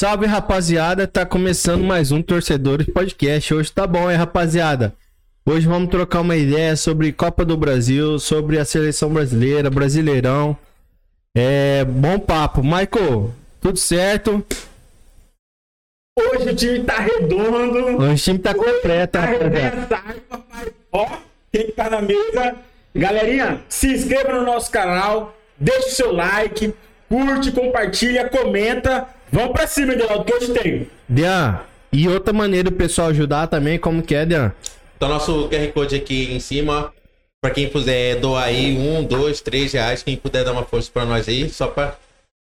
Salve rapaziada, tá começando mais um Torcedores Podcast. Hoje tá bom, hein, rapaziada? Hoje vamos trocar uma ideia sobre Copa do Brasil, sobre a seleção brasileira, Brasileirão. É bom papo. Michael, tudo certo? Hoje o time tá redondo. Hoje o time tá completo, Tá rapaziada. Ó, quem tá na mesa. Galerinha, se inscreva no nosso canal, deixa o seu like, curte, compartilha, comenta. Vamos pra cima, Adelaldo, que hoje tem. Dean, e outra maneira do pessoal ajudar também, como que é, Dean? Então, nosso QR Code aqui em cima. Pra quem puder doar aí, um, dois, três reais. Quem puder dar uma força pra nós aí, só pra,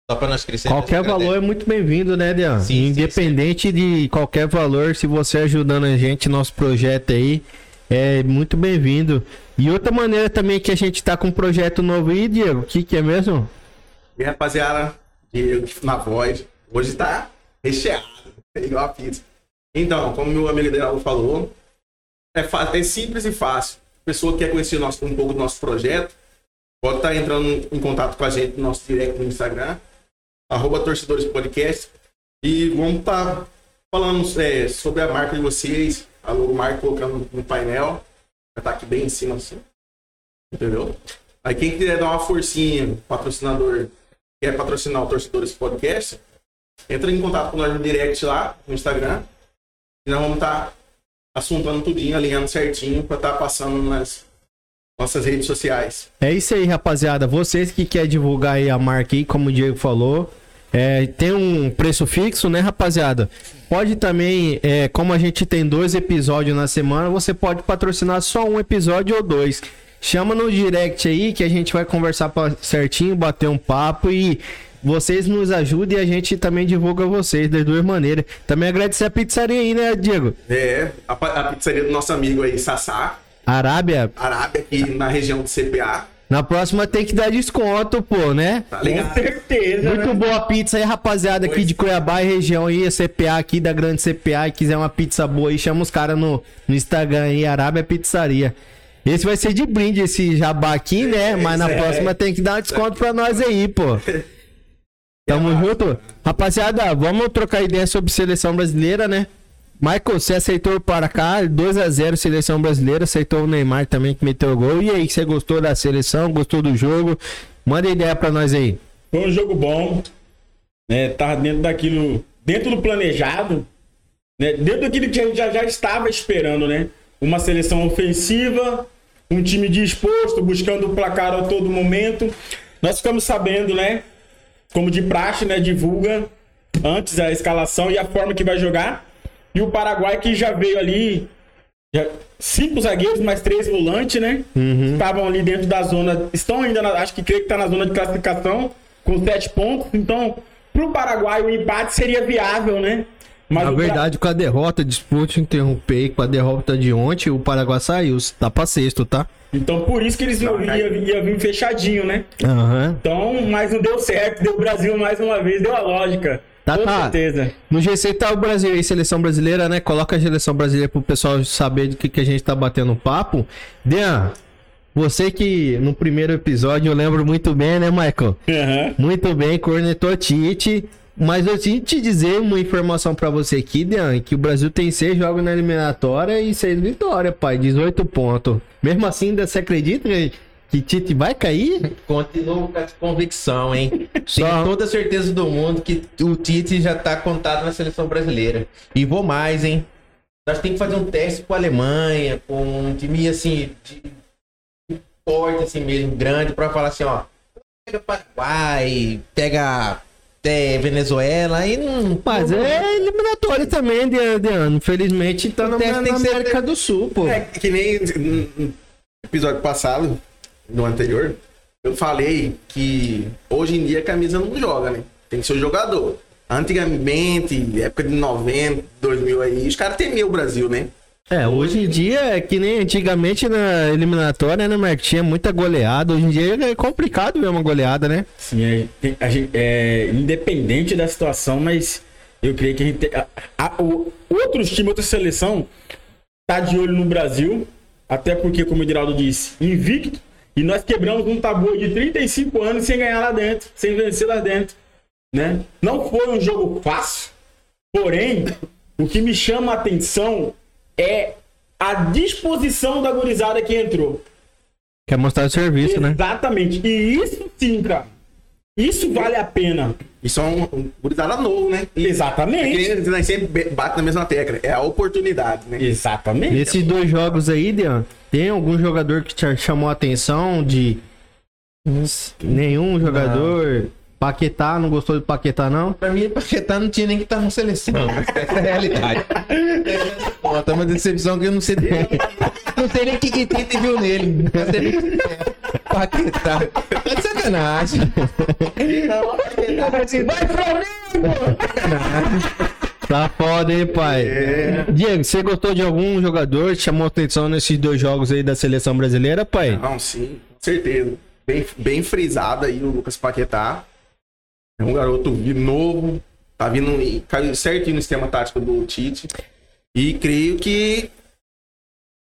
só pra nós crescer. Qualquer valor é muito bem-vindo, né, Dean? Sim, sim, Independente de qualquer valor, se você ajudando a gente, nosso projeto aí, é muito bem-vindo. E outra maneira também que a gente tá com um projeto novo aí, Diego, o que, que é mesmo? E aí, rapaziada, Diego na voz. Hoje tá recheado, igual a pizza. Então, como meu amigo Adelaldo falou, é, é simples e fácil. Pessoa que quer conhecer nosso- um pouco do nosso projeto, pode estar entrando em contato com a gente no nosso direct no Instagram, arroba Torcedores Podcast. E vamos estar falando é, sobre a marca de vocês, a logo marca colocando no painel. Vai estar aqui bem em cima assim. Entendeu? Aí quem quiser dar uma forcinha, patrocinador, quer patrocinar o Torcedores Podcast, entra em contato com nós no direct lá, no Instagram. E nós vamos estar assuntando tudinho, alinhando certinho para estar passando nas nossas redes sociais. É isso aí, rapaziada. Vocês que querem divulgar aí a marca aí, como o Diego falou, é, tem um preço fixo, né, rapaziada? Pode também, é, como a gente tem dois episódios na semana, você pode patrocinar só um episódio ou dois. Chama no direct aí que a gente vai conversar certinho, bater um papo e vocês nos ajudem e a gente também divulga vocês das duas maneiras. Também agradecer a pizzaria aí, né, Diego? É, a, a pizzaria do nosso amigo aí, Sassá, Arábia, Arábia, aqui na região do CPA. na próxima tem que dar desconto, pô, né? Tá Com ligado? certeza. Muito né? boa pizza aí, rapaziada, aqui Pois. de Cuiabá e região aí, a CPA aqui da grande CPA, e quiser uma pizza boa aí, chama os caras no, no Instagram aí, Arábia Pizzaria. Esse vai ser de brinde, esse jabá aqui, né? Mas na é. próxima tem que dar um desconto pra nós aí, pô. Tamo junto? Rapaziada, vamos trocar ideia sobre seleção brasileira, né? Michael, você aceitou para cá, 2x0 seleção brasileira, aceitou o Neymar também que meteu o gol. E aí, você gostou da seleção, gostou do jogo? Manda ideia pra nós aí. Foi um jogo bom. Né? Tava dentro daquilo. Dentro do planejado. Né? Dentro daquilo que a gente já, já estava esperando, né? Uma seleção ofensiva, um time disposto, buscando o placar a todo momento. Nós ficamos sabendo, né? Como de praxe, né? Divulga antes a escalação e a forma que vai jogar. E o Paraguai que já veio ali. já- cinco zagueiros, mais três volantes, né? Estavam ali dentro da zona. Estão ainda, na- acho que creio que está na zona de classificação, com sete pontos. Então, pro Paraguai o empate seria viável, né? Mas Na o Bra- verdade, com a derrota, disputa interromper, com a derrota de ontem, o Paraguai saiu. Tá pra sexto, tá? Então, por isso que eles iam ia vir fechadinho, né? Aham. Então, mas não deu certo. Deu Brasil mais uma vez, deu a lógica. Tá, Com tá. certeza. No GC tá o Brasil aí, seleção brasileira, né? Coloca a seleção brasileira pro pessoal saber do que, que a gente tá batendo papo. Dean, você que no primeiro episódio eu lembro muito bem, né, Michael? Aham. Muito bem, cornetou Tite. Mas eu tinha que te dizer uma informação pra você aqui, Dean, que o Brasil tem seis jogos na eliminatória e seis vitórias, pai, 18 pontos. Mesmo assim, ainda você acredita que- Tite vai cair? Continuo com essa convicção, hein? Só- Tenho toda a certeza do mundo que o Tite já tá contado na seleção brasileira. E vou mais, hein? Nós temos que fazer um teste com a Alemanha, com um time assim, de, forte assim mesmo, grande, pra falar assim, ó. Pega Paraguai, pega é, Venezuela e não. Mas é eliminatória também, Dean, Dean. Infelizmente tá na, na ser- América do Sul, pô. É que nem episódio passado, no anterior, eu falei que hoje em dia a camisa não joga, né? Tem que ser o jogador. Antigamente, época de 90, 2000 aí, os caras temiam o Brasil, né? É, hoje em dia é que nem antigamente na eliminatória, né, Marco? Tinha muita goleada. Hoje em dia é complicado ver uma goleada, né? Sim, é, a gente- é, independente da situação, mas eu creio que a gente a- a- o- outros times, outra seleção, tá de olho no Brasil, até porque, como o Diraldo disse, invicto, e nós quebramos um tabu de 35 anos sem ganhar lá dentro, sem vencer lá dentro, né? Não foi um jogo fácil, Porém, o que me chama a atenção é a disposição da gurizada que entrou. Quer mostrar o serviço, né? Exatamente. E isso sim, cara. Isso vale a pena. Isso é um, um gurizada novo, né? É Exatamente. que nem- nós sempre bate na mesma tecla. É a oportunidade, né? Exatamente. Nesses dois jogos aí, Dean, tem algum jogador que te chamou a atenção de nenhum jogador? Paquetá, não gostou de Paquetá, não? Pra mim, Paquetá não tinha nem que estar na seleção. Essa é a realidade. Pô, tá uma decepção que eu não sei. Não sei nem o que que Tite viu nele. Ser bem sincero. Paquetá. Tá de sacanagem. Vai, Flamengo! Tá foda, hein, pai? Diego, você gostou de algum jogador que chamou atenção nesses dois jogos aí da seleção brasileira, pai? Não, sim, com certeza. Bem, bem frisado aí o Lucas Paquetá. É um garoto novo, tá vindo caiu certinho no sistema tático do Tite. E creio que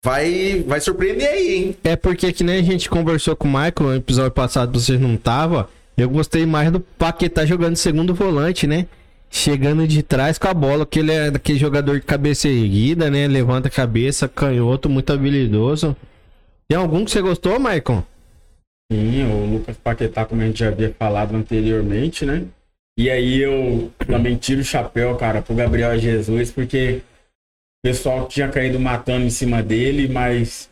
vai, vai surpreender aí, hein? É porque que nem a gente conversou com o Michael no episódio passado, vocês não tava. Eu gostei mais do Paquetá jogando segundo volante, né? Chegando de trás com a bola, que ele é daquele jogador de cabeça erguida, né? Levanta a cabeça, canhoto, muito habilidoso. Tem algum que você gostou, Michael? Sim, o Lucas Paquetá, como a gente já havia falado anteriormente, né? E aí eu também tiro o chapéu, cara, pro Gabriel Jesus, porque o pessoal tinha caído matando em cima dele, mas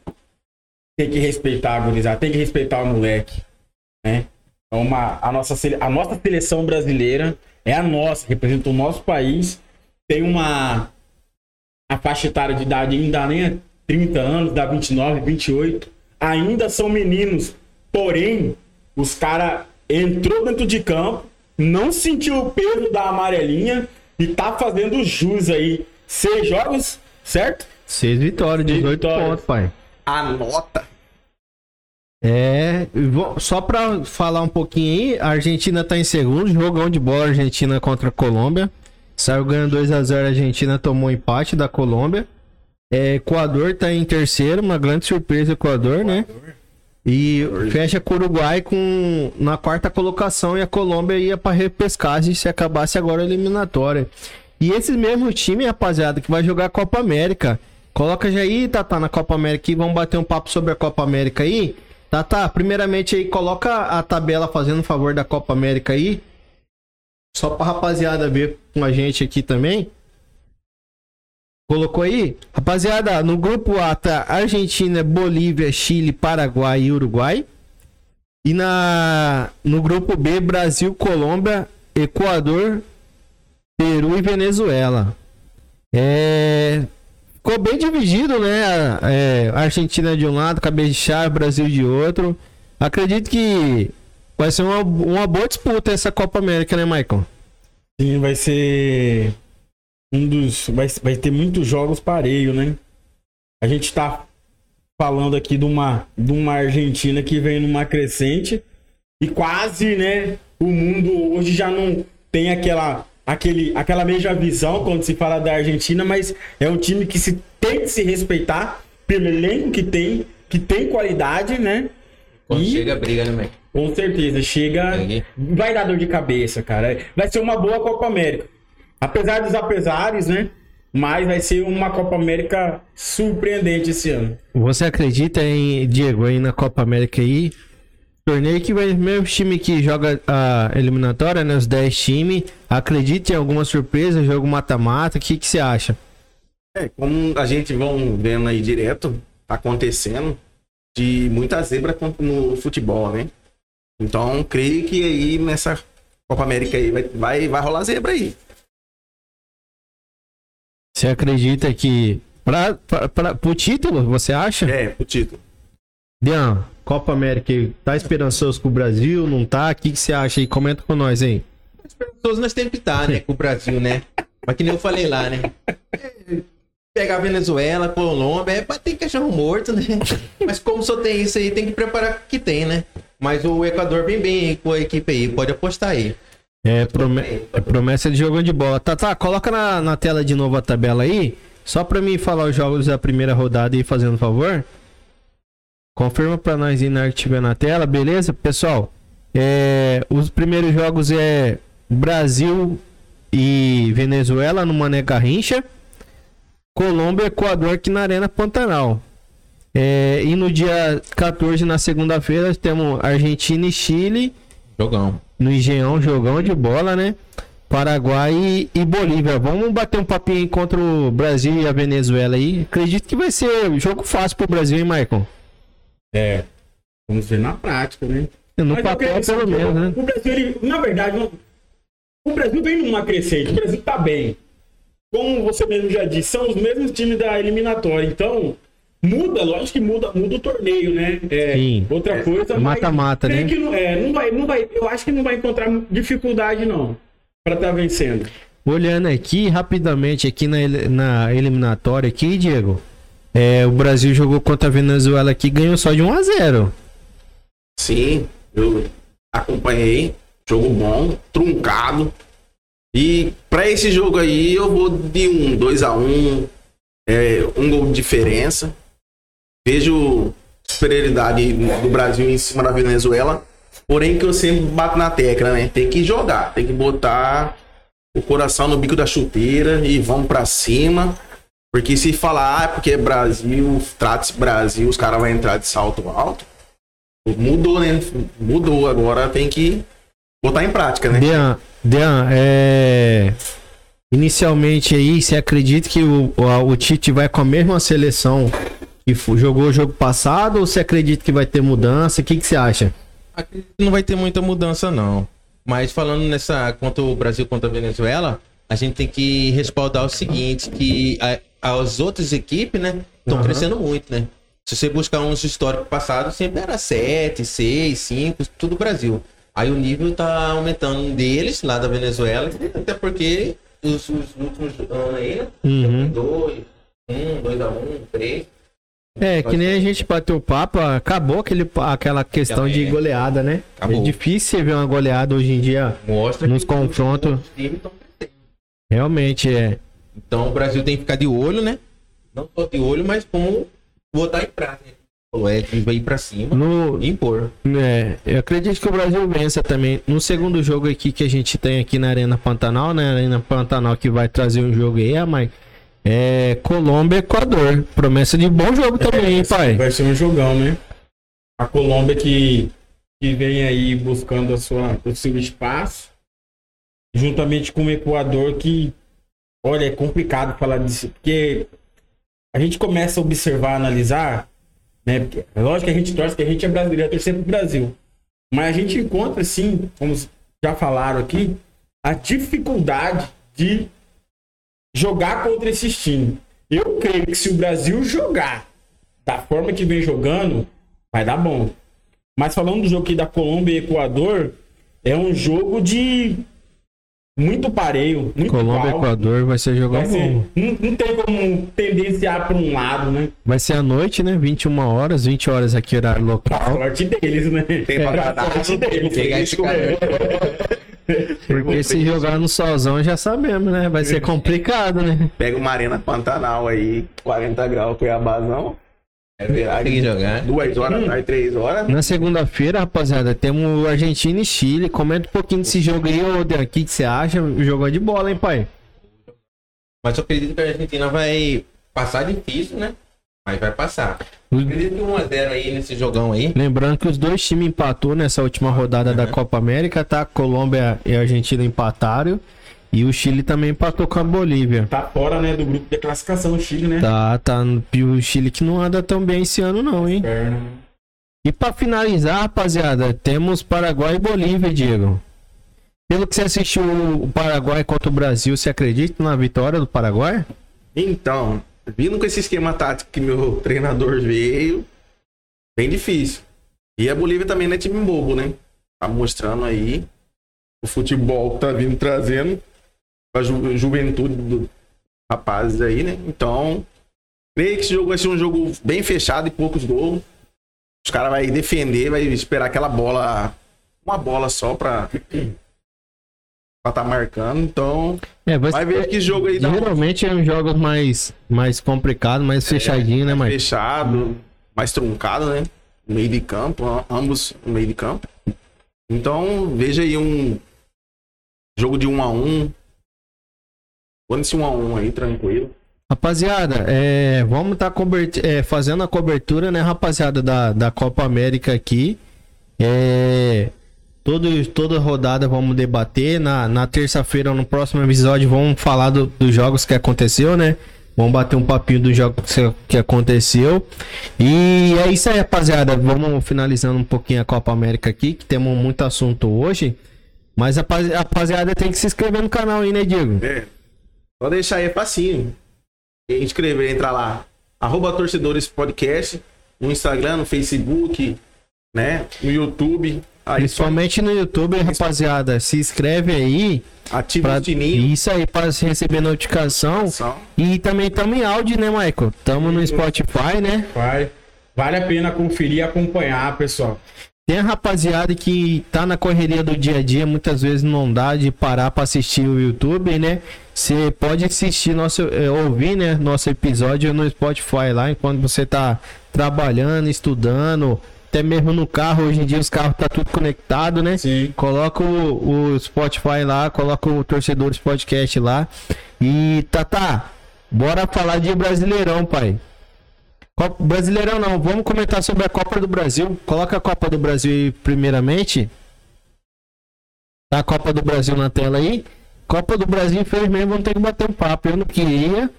tem que respeitar a gurizada, tem que respeitar o moleque, né? É uma, a, nossa, a nossa seleção brasileira é a nossa, representa o nosso país, tem uma a faixa etária de idade ainda nem é 30 anos, dá 29, 28, ainda são meninos. Porém, os caras entrou dentro de campo, não sentiu o peso da amarelinha e tá fazendo jus aí. Seis jogos, certo? Seis vitórias, 18 vitórias. pontos, pai. Anota. É, e só pra falar um pouquinho aí, a Argentina tá em segundo, jogão de bola Argentina contra a Colômbia. Saiu ganhando 2 a 0 a Argentina tomou empate da Colômbia. É, Equador tá em terceiro, uma grande surpresa o Equador, né? E fecha com o Uruguai com na quarta colocação e a Colômbia ia pra repescagem se acabasse agora a eliminatória. E esse mesmo time, rapaziada, que vai jogar a Copa América. Coloca já aí, Tata, na Copa América e vamos bater um papo sobre a Copa América aí. Tata, primeiramente aí, coloca a tabela fazendo favor da Copa América aí. Só pra rapaziada ver com a gente aqui também. Colocou aí? Rapaziada, no grupo A tá Argentina, Bolívia, Chile, Paraguai e Uruguai. E na no grupo B, Brasil, Colômbia, Equador, Peru e Venezuela. É, ficou bem dividido, né? É, Argentina de um lado, cabeça de chave, Brasil de outro. Acredito que vai ser uma, uma boa disputa essa Copa América, né, Michael? Sim, vai ser um dos. Vai, vai ter muitos jogos pareio, né? A gente tá falando aqui de uma, de uma Argentina que vem numa crescente e quase, né? O mundo hoje já não tem aquela, aquele, aquela mesma visão quando se fala da Argentina, mas é um time que se tem que se respeitar pelo elenco que tem, que tem qualidade, né? Quando E- chega, briga, né, Mac? Com certeza, chega. Vai dar dor de cabeça, cara. Vai ser uma boa Copa América. Apesar dos apesares, né? Mas vai ser uma Copa América surpreendente esse ano. Você acredita em, Diego, aí na Copa América aí? Torneio que vai mesmo time que joga a eliminatória, né? Os 10 times. Acredita em alguma surpresa, jogo mata-mata? O que, que você acha? É, como a gente vão vendo aí direto, tá acontecendo de muita zebra no futebol, né? Então, creio que aí nessa Copa América aí vai, vai, vai rolar zebra aí. Você acredita que. Pra, pra, pra, pro título, você acha? É, o título. Dean, Copa América tá esperançoso com o Brasil? Não tá? O que, que você acha aí? Comenta com nós aí. Todos nós temos que estar, né? Com o Brasil, né? Mas que nem eu falei lá, né? É, Pegar Venezuela, Colômbia, é bater cachorro morto, né? Mas como só tem isso aí, tem que preparar o que tem, né? Mas o Equador vem bem aí com a equipe aí, pode apostar aí. É, prome- é promessa de jogo de bola. Tá, tá, coloca na, na tela de novo a tabela aí. Só pra mim falar os jogos da primeira rodada aí, fazendo favor. Confirma pra nós aí na hora que tiver na tela, beleza? Pessoal, é, os primeiros jogos é Brasil e Venezuela no Mané Garrincha. Colômbia e Equador aqui na Arena Pantanal. É, e no dia 14, na segunda-feira, temos Argentina e Chile. Jogão. No Engenhão, jogão de bola, né? Paraguai e, Bolívia. Vamos bater um papinho aí contra o Brasil e a Venezuela aí. Acredito que vai ser um jogo fácil pro Brasil, hein, Maicon? É. Vamos ver na prática, né? No Mas papel, pelo menos, né? O Brasil, ele, na verdade, não- o Brasil vem numa crescente. O Brasil tá bem. Como você mesmo já disse, são os mesmos times da eliminatória. Então, muda, lógico que muda, muda o torneio, né? É, Sim. Outra coisa, mas Mata-mata, né? que não, é, não vai, não vai, eu acho que não vai encontrar dificuldade, não, pra estar vencendo. Olhando aqui rapidamente aqui na, na eliminatória aqui, Diego. É, o Brasil jogou contra a Venezuela aqui e ganhou só de 1 a 0 Sim, eu acompanhei. Jogo bom, truncado. E pra esse jogo aí eu vou de um 2x1, é, um gol de diferença. Vejo superioridade do Brasil em cima da Venezuela. Porém que eu sempre bato na tecla, né? Tem que jogar, tem que botar o coração no bico da chuteira e vamos pra cima. Porque se falar, ah, é porque é Brasil, trata-se Brasil, os caras vão entrar de salto alto. Mudou, né? Mudou. Agora tem que botar em prática, né? Dean, Dean, é... Inicialmente aí, você acredita que o, o Tite vai com a mesma seleção que jogou o jogo passado ou você acredita que vai ter mudança? O que, que você acha? Acredito que não vai ter muita mudança, não. Mas falando nessa contra o Brasil contra a Venezuela, a gente tem que respaldar o seguinte, que a- as outras equipes, né, estão Aham. crescendo muito, né? Se você buscar uns históricos passados, sempre era 7, 6, 5, tudo Brasil. Aí o nível tá aumentando deles, lá da Venezuela, até porque os, os últimos anos aí, né? Uhum. 2, 1, 2 a 1, 3. É, que nem a gente bateu papo, acabou aquele, aquela questão de goleada, né? Acabou. É difícil você ver uma goleada hoje em dia. Mostra Nos confrontos-. Realmente é. Então o Brasil tem que ficar de olho, né? Não só de olho, mas como botar em prática. É, vai ir pra cima No, e impor. É, eu acredito que o Brasil vença também. No segundo jogo aqui que a gente tem aqui na Arena Pantanal, né? Arena Pantanal que vai trazer um jogo aí, ah, mas é Colômbia e Equador. Promessa de bom jogo também, hein, pai? Vai ser um jogão, né? A Colômbia que, que vem aí buscando a sua, o seu espaço, juntamente com o Equador, que, olha, é complicado falar disso, porque a gente começa a observar, analisar, né? Porque, é lógico que a gente torce, que a gente é brasileiro, é torcer pro Brasil. Mas a gente encontra, assim, como já falaram aqui, a dificuldade de jogar contra esses times. Eu creio que se o Brasil jogar da forma que vem jogando, vai dar bom. Mas falando do jogo aqui da Colômbia e Equador, é um jogo de muito pareio, muito Colômbia e. Equador vai ser jogão Vai ser, bom. não, não tem como tendenciar para um lado, né? Vai ser à noite, né? 21 horas, 20 horas aqui, horário A local. sorte deles, né? Tem pra É, a dar. sorte deles. Pegar esse cara. Porque se jogar no solzão já sabemos, né? Vai ser complicado, né? Pega uma arena Pantanal aí, 40 graus, Cuiabazão. É Tem que verdade. jogar. Duas horas, Hum. três horas. Na segunda-feira, rapaziada, temos Argentina e Chile. Comenta um pouquinho desse jogo aí, ô Dean. O que que você acha? Jogou de bola, hein, pai? Mas eu acredito que a Argentina vai passar difícil, né? Mas vai passar. Acredito que 1x0 aí nesse jogão aí. Lembrando que os dois times empatou nessa última rodada da Copa América, tá? Colômbia e Argentina empataram. E o Chile também empatou com a Bolívia. Tá fora, né, do grupo de classificação, o Chile, né? Tá, tá. E o Chile que não anda tão bem esse ano, não, hein? Perna. E pra finalizar, rapaziada, temos Paraguai e Bolívia, Diego. Pelo que você assistiu o Paraguai contra o Brasil, você acredita na vitória do Paraguai? Então, vindo com esse esquema tático que meu treinador veio, bem difícil. E a Bolívia também não é time bobo, né? Tá mostrando aí o futebol tá vindo trazendo a ju- juventude dos rapazes aí, né? Então, creio que esse jogo vai ser um jogo bem fechado e poucos gols. Os caras vão defender, vai esperar aquela bola, uma bola só pra pra tá marcando. Então, É, vai, vai ver que jogo aí um Geralmente é um jogo mais, mais complicado, mais fechadinho, né, mais fechado, mais truncado, né? Meio de campo, ambos no meio de campo. Então, veja aí um jogo de um a um, Tô nesse 1 a 1 aí, tranquilo. Rapaziada, é, vamos estar fazendo a cobertura, né, rapaziada, da, da Copa América aqui. É, todo, toda rodada vamos debater. Na, na terça-feira, no próximo episódio, vamos falar do- dos jogos que aconteceu, né? Vamos bater um papinho dos jogos que, aconteceu. E é isso aí, rapaziada. Vamos finalizando um pouquinho a Copa América aqui, que temos muito assunto hoje. Mas a rapazi- rapaziada tem que se inscrever no canal aí, né, Diego? É. Só deixar aí facinho. Inscrever, entra lá. Arroba Torcedores Podcast. No Instagram, no Facebook, né? No YouTube. Aí só Principalmente no YouTube, rapaziada. Se inscreve aí. ativa Pra... o sininho. Isso aí, para receber notificação. Só. E também estamos em áudio, né, Michael? Estamos no Spotify, né? Vai. Vale a pena conferir e acompanhar, pessoal. Tem a rapaziada que tá na correria do dia a dia, muitas vezes não dá de parar para assistir o YouTube, né? Você pode assistir nosso, eh, ouvir, né, nosso episódio no Spotify lá, enquanto você tá trabalhando, estudando, até mesmo no carro. Hoje em dia os carros tá tudo conectado, né? Sim. Coloca o, o Spotify lá, coloca o Torcedores Podcast lá. E Tata, bora falar de Brasileirão, pai. Copa- Brasileirão não, vamos comentar sobre a Copa do Brasil. Coloca a Copa do Brasil aí primeiramente. Tá a Copa do Brasil na tela aí. Copa do Brasil, infelizmente, vamos ter que bater um papo. Eu não queria.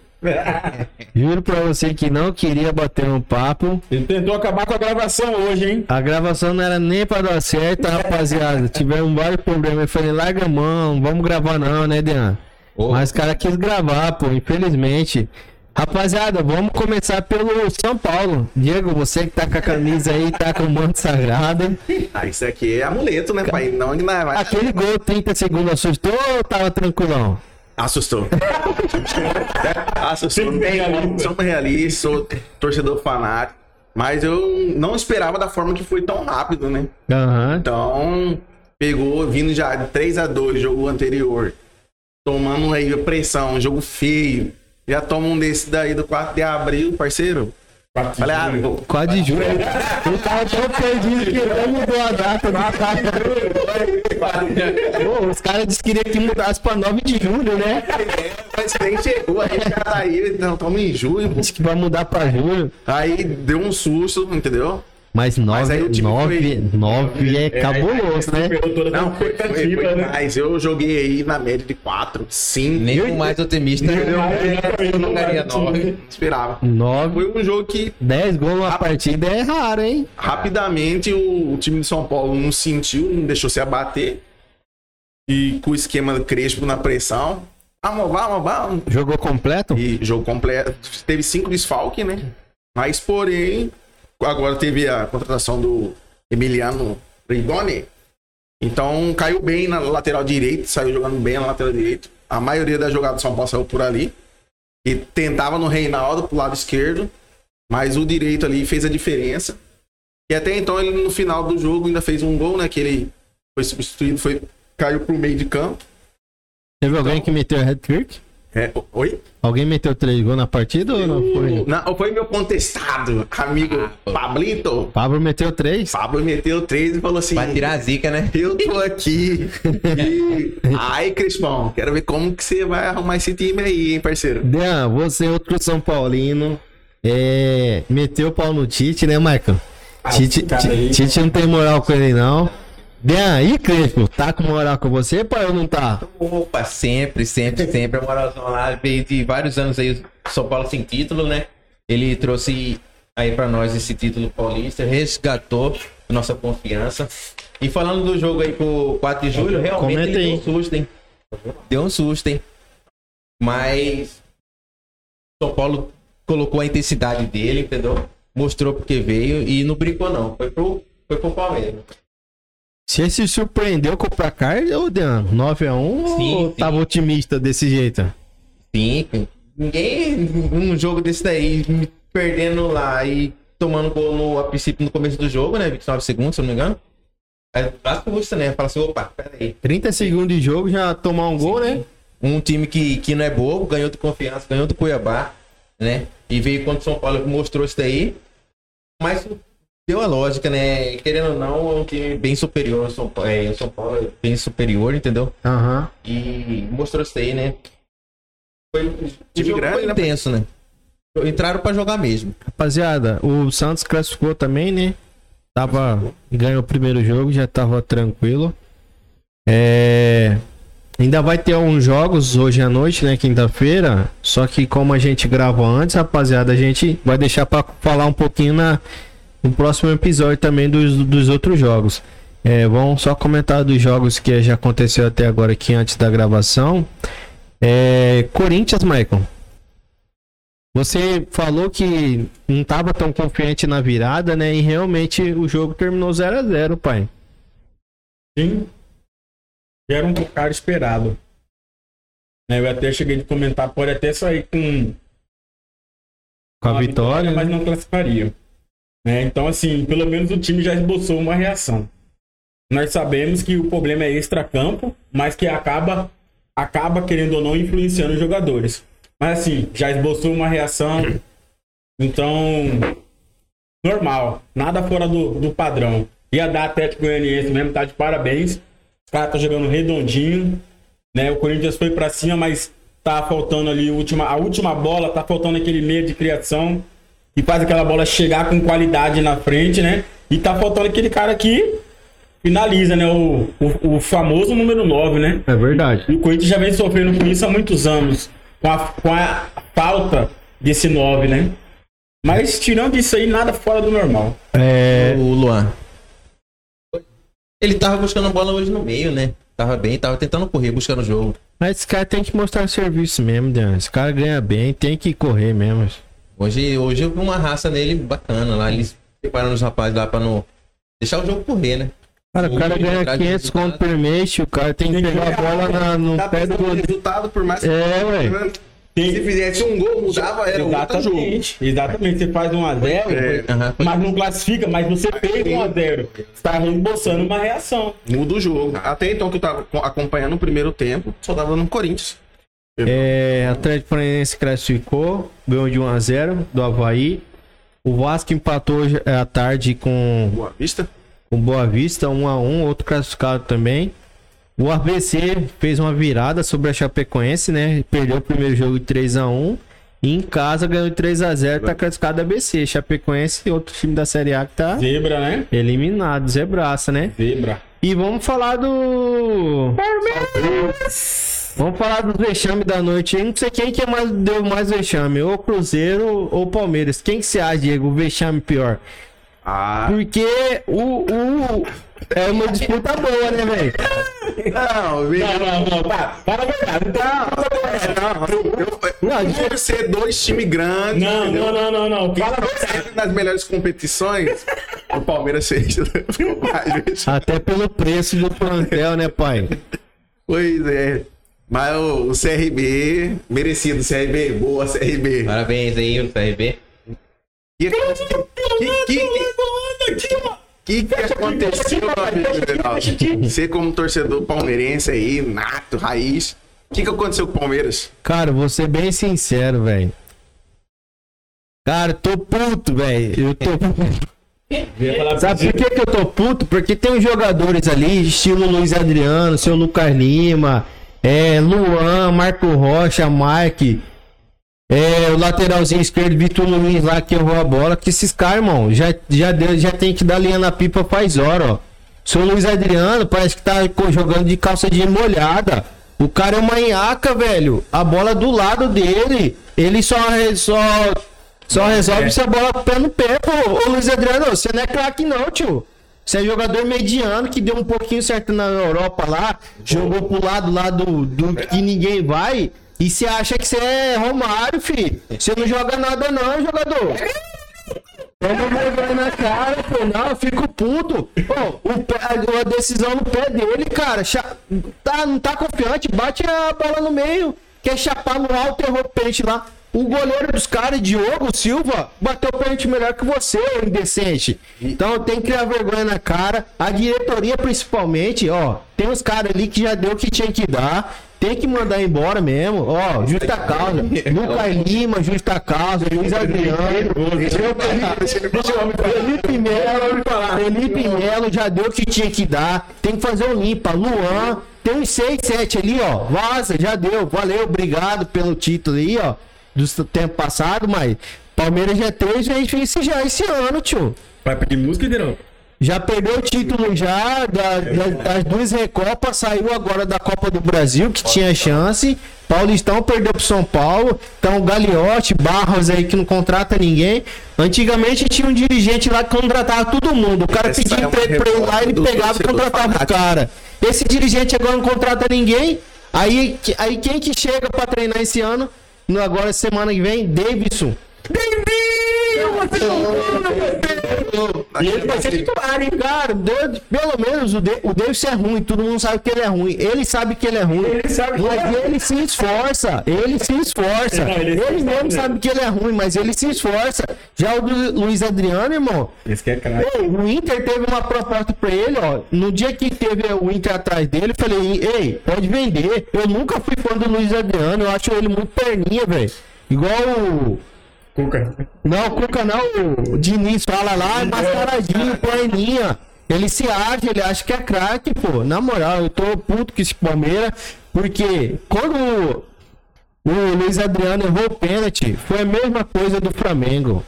Juro pra você que não queria bater um papo. Ele tentou acabar com a gravação hoje, hein? A gravação não era nem pra dar certo, rapaziada. Tivemos vários problemas. Eu falei, larga a mão, vamos gravar não, né, Dean? Ô. Mas o cara quis gravar, pô, infelizmente. Rapaziada, vamos começar pelo São Paulo. Diego, você que tá com a camisa aí, tá com o manto sagrado. Ah, isso aqui é amuleto, né, pai? Não, não vai. Aquele gol 30 segundos assustou ou tava tranquilão? Assustou. Assustou. Sempre bem realista. Sou realista, sou torcedor fanático. Mas eu não esperava da forma que foi tão rápido, né? Aham. Então, pegou, vindo já de 3 a 2 jogo anterior. Tomando aí a pressão, jogo feio. Já toma um desse daí do 4 de abril, parceiro. Falei, ah, vou, 4 de julho. Ele tava tão perdido que ele mudou a data do Pô, os caras disseram que queria que mudasse pra 9 de julho, né? mas nem chegou, aí o cara aí, então, tamo em junho, pô. Disse que vai mudar pra julho. Aí deu um susto, entendeu? Mas 9, aí o time 9, foi- 9 é cabuloso, né? Não, foi, foi, foi né? mais. Eu joguei aí na média de 4, 5. Nem o mais otimista eu não daria nove. esperava. 9, Foi um jogo que 10 gols numa partida é raro, hein? rapidamente o, o time de São Paulo não sentiu, não deixou se abater. E com o esquema Crespo na pressão. Vamos, vamos, vamos. Jogou completo? E jogo completo. Teve cinco desfalques, né? Mas, porém, agora teve a contratação do Emiliano Rigoni. Então, caiu bem na lateral direito, saiu jogando bem na lateral direito. A maioria das jogadas do São Paulo saiu por ali. E tentava no Reinaldo pro lado esquerdo, mas o direito ali fez a diferença. E até então, ele no final do jogo ainda fez um gol, né? Que ele foi substituído, foi, caiu pro meio de campo. Teve alguém que meteu hat-trick? É, oi? Alguém meteu 3 gols na partida ou não foi? Não, foi meu contestado, amigo Pablito. Pablo meteu 3? Pablo meteu três e falou assim: Vai tirar a zica, né? Eu tô aqui. E... Ai, Crispão, quero ver como que você vai arrumar esse time aí, hein, parceiro? Dan, você é outro São Paulino. É, meteu o pau no Tite, né, Michael? Tite, cara Ti- aí. Tite não tem moral com ele, não. Dan, e Crespo, tá com moral com você, pai, ou não tá? Opa, sempre, sempre, sempre. A moralzão lá veio de vários anos aí, São Paulo sem título, né? Ele trouxe aí pra nós esse título paulista, resgatou nossa confiança. E falando do jogo aí pro 4 de julho, realmente Comenta aí. deu um susto, hein? Deu um susto, hein? Mas São Paulo colocou a intensidade dele, entendeu? Mostrou porque veio e não brincou não. Foi pro, foi pro Palmeiras. Você se surpreendeu com o placar, ô Dan? 9x1 Sim, ou sim. tava otimista desse jeito? Sim, ninguém um jogo desse daí me perdendo lá e tomando gol no, a princípio no começo do jogo, né? 29 segundos, se eu não me engano. Aí assusta, né? Fala assim, opa, peraí. 30 segundos de jogo já tomar um gol, né? Um time que, que não é bobo, ganhou de confiança, ganhou do Cuiabá, né? E veio contra o São Paulo, mostrou isso daí. Mas deu a lógica, né? Querendo ou não, é um time bem superior. O São Paulo, é, o São Paulo é bem superior, entendeu? Aham. E mostrou isso aí, né? Foi, o Time jogo grande, foi né? intenso, né? Entraram pra jogar mesmo. Rapaziada, o Santos classificou também, né? Tava, ganhou o primeiro jogo, já tava tranquilo. É, ainda vai ter alguns jogos hoje à noite, né? Quinta-feira. Só que como a gente gravou antes, rapaziada, a gente vai deixar pra falar um pouquinho na, no próximo episódio também dos, dos outros jogos. É, vamos só comentar dos jogos que já aconteceu até agora aqui antes da gravação. É, Corinthians, Michael. Você falou que não estava tão confiante na virada, né? E realmente o jogo terminou 0 a 0 pai. Sim. Era um placar esperado. Né, Eu até cheguei de comentar, pode até sair com Com a vitória, mas né? não classificaria. Né, Então, assim, pelo menos o time já esboçou uma reação. Nós sabemos que o problema é extra-campo, mas que acaba, acaba, querendo ou não, influenciando os jogadores. Mas, assim, já esboçou uma reação. Então, normal. Nada fora do, do padrão. Ia dar Atlético Goianiense mesmo, tá de parabéns. Os caras tá jogando redondinho. Né? O Corinthians foi pra cima, mas tá faltando ali a última, a última bola, tá faltando aquele meio de criação e faz aquela bola chegar com qualidade na frente, né? E tá faltando aquele cara que finaliza, né? O, o, o famoso número 9, né? É verdade. E o Corinthians já vem sofrendo com isso há muitos anos. Com a, com a falta desse 9, né? Mas tirando isso aí, nada fora do normal. É, O Luan. Ele tava buscando bola hoje no meio, né? Tava bem, tava tentando correr, buscando o jogo. mas esse cara tem que mostrar serviço mesmo, Dan. Esse cara ganha bem, tem que correr mesmo. Hoje, hoje eu vi uma raça nele bacana lá. Eles preparando os rapazes lá pra não deixar o jogo correr, né? Cara, o cara ganha atrás do 500 resultado. conto por mês, o cara tem que Tem que pegar a bola na- no Tá pé do resultado, por mais que... É, ué. Se fizesse um gol, mudava, era outro jogo. Exatamente. Exatamente. Você faz 1x0, É. Aham. mas não classifica, mas você fez 1x0. Você tá reembolsando uma reação. Muda o jogo. Até então que eu tava acompanhando o primeiro tempo, só tava no Corinthians. É, Atlético Paranaense classificou, ganhou de 1 a 0 do Havaí. O Vasco empatou hoje à tarde com Boa Vista. com Boa Vista, 1 a 1 outro classificado também. O ABC fez uma virada sobre a Chapecoense, né? Perdeu o primeiro jogo de 3 a 1 e em casa ganhou de 3 a 0 tá classificado ABC. Chapecoense, outro time da Série A que tá Zebra, né? eliminado, zebraça, né? Zebra. E vamos falar do. Vamos falar dos vexame da noite. aí. Não sei quem que mais, deu mais vexame, ou Cruzeiro ou Palmeiras. Quem que você acha, Diego, o vexame pior? Ah, Porque o, o é uma disputa boa, né, velho? não. Não, não, não, tá. Para a verdade. Não, eu, eu, por ser dois times grandes, Não, entendeu? não, não, não, não. Fala nas melhores competições, o Palmeiras seja. Até pelo preço do plantel, né, pai? Pois é. Mas o, o CRB, merecido CRB, boa CRB. Parabéns aí, o CRB. Que, que, que, que, que aconteceu, meu amigo? Você como torcedor palmeirense aí, nato, raiz, o que, que aconteceu com o Palmeiras? Cara, vou ser bem sincero, velho. Cara, tô puto, velho. Eu tô Sabe por que, que eu tô puto? Porque tem uns jogadores ali, estilo Luiz Adriano, seu Lucas Lima, é, Luan, Marco Rocha, Mike, é, o lateralzinho esquerdo, Vitor Luiz lá que errou a bola, que esses caras, irmão, já, já, deu, já tem que dar linha na pipa faz hora, ó. Seu Luiz Adriano parece que tá jogando de calça de molhada. O cara é uma nhaca, velho. A bola do lado dele. Ele só, só, só resolve se a bola pé no pé, pô. Ô Luiz Adriano, você não é craque não, tio. Você é jogador mediano que deu um pouquinho certo na Europa lá, jogou pro lado lá do, do que ninguém vai. E você acha que você é Romário, filho. Você não joga nada não, jogador. Toma vergonha na cara, pô. Não, eu fico puto. Pô, o pé, a decisão no pé dele, cara. Tá, não tá confiante, bate a bola no meio. Quer chapar no alto, errou o pênalti lá. O goleiro dos caras, Diogo Silva, bateu pênalti melhor que você, indecente. Então tem que criar vergonha na cara. A diretoria, principalmente, ó. Tem uns caras ali que já deu o que tinha que dar. Tem que mandar embora mesmo. Ó, justa causa. Lucas Lima, justa causa. Luiz Adriano. Felipe Melo, Felipe Melo já deu o que tinha que dar. Tem que fazer o limpa. Luan, Tem uns 6, 7 ali, ó. Vaza, já deu. Valeu, obrigado pelo título aí, ó. Do tempo passado, mas Palmeiras já é três vezes já esse ano, tio. Vai pedir música, Dirão? Já perdeu o título já da- da- das duas Recopas, saiu agora da Copa do Brasil, que tinha chance. Paulistão perdeu pro São Paulo. Então, Gagliotti, Barros aí que não contrata ninguém. Antigamente tinha um dirigente lá que contratava todo mundo. O cara Essa pedia é emprego pra ele lá, ele pegava e contratava o cara. Esse dirigente agora não contrata ninguém. Aí, aí quem que chega pra treinar esse ano? No, agora, semana que vem, Davidson. E ele vai ser titular, hein, cara? Deus- pelo menos o, de, o é ruim, todo mundo sabe que ele é ruim. Ele sabe que ele é ruim. Ele sabe que mas ele é ele se esforça. Ele se esforça. Não, ele ele se esforça mesmo sabe que ele é ruim, mas ele se esforça. Já o do Luiz Adriano, irmão, Esse que é craque. O Inter teve uma proposta pra ele, ó. No dia que teve o Inter atrás dele, eu falei, ei, pode vender. Eu nunca fui fã do Luiz Adriano, eu acho ele muito perninha, velho. Igual o. Cuca. Não, o Cuca não, o Diniz fala lá, é mascaradinho, perninha. Ele se acha, ele acha que é craque, pô. Na moral, eu tô puto com esse Palmeiras, porque quando o Luiz Adriano errou o pênalti, foi a mesma coisa do Flamengo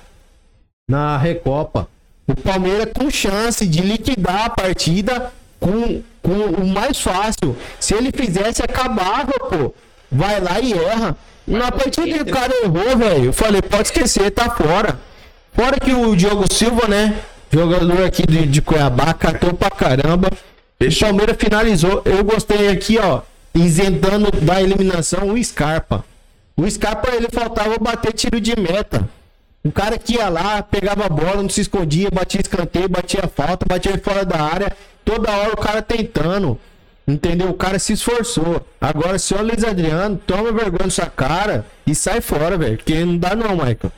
na Recopa. O Palmeiras com chance de liquidar a partida com, com o mais fácil. Se ele fizesse, acabava, pô. Vai lá e erra. Na partida que o cara errou, velho, eu falei, pode esquecer, tá fora. Fora que o Diogo Silva, né? Jogador aqui de, de Cuiabá, catou pra caramba. O Palmeiras finalizou. Eu gostei aqui, ó, isentando da eliminação o Scarpa. O Scarpa, ele faltava bater tiro de meta. O cara que ia lá, pegava a bola, não se escondia, batia escanteio, batia falta, batia fora da área. Toda hora o cara tentando. Entendeu? O cara se esforçou. Agora, senhor Luiz Adriano, toma vergonha nessa cara e sai fora, velho. Porque não dá não, Michael.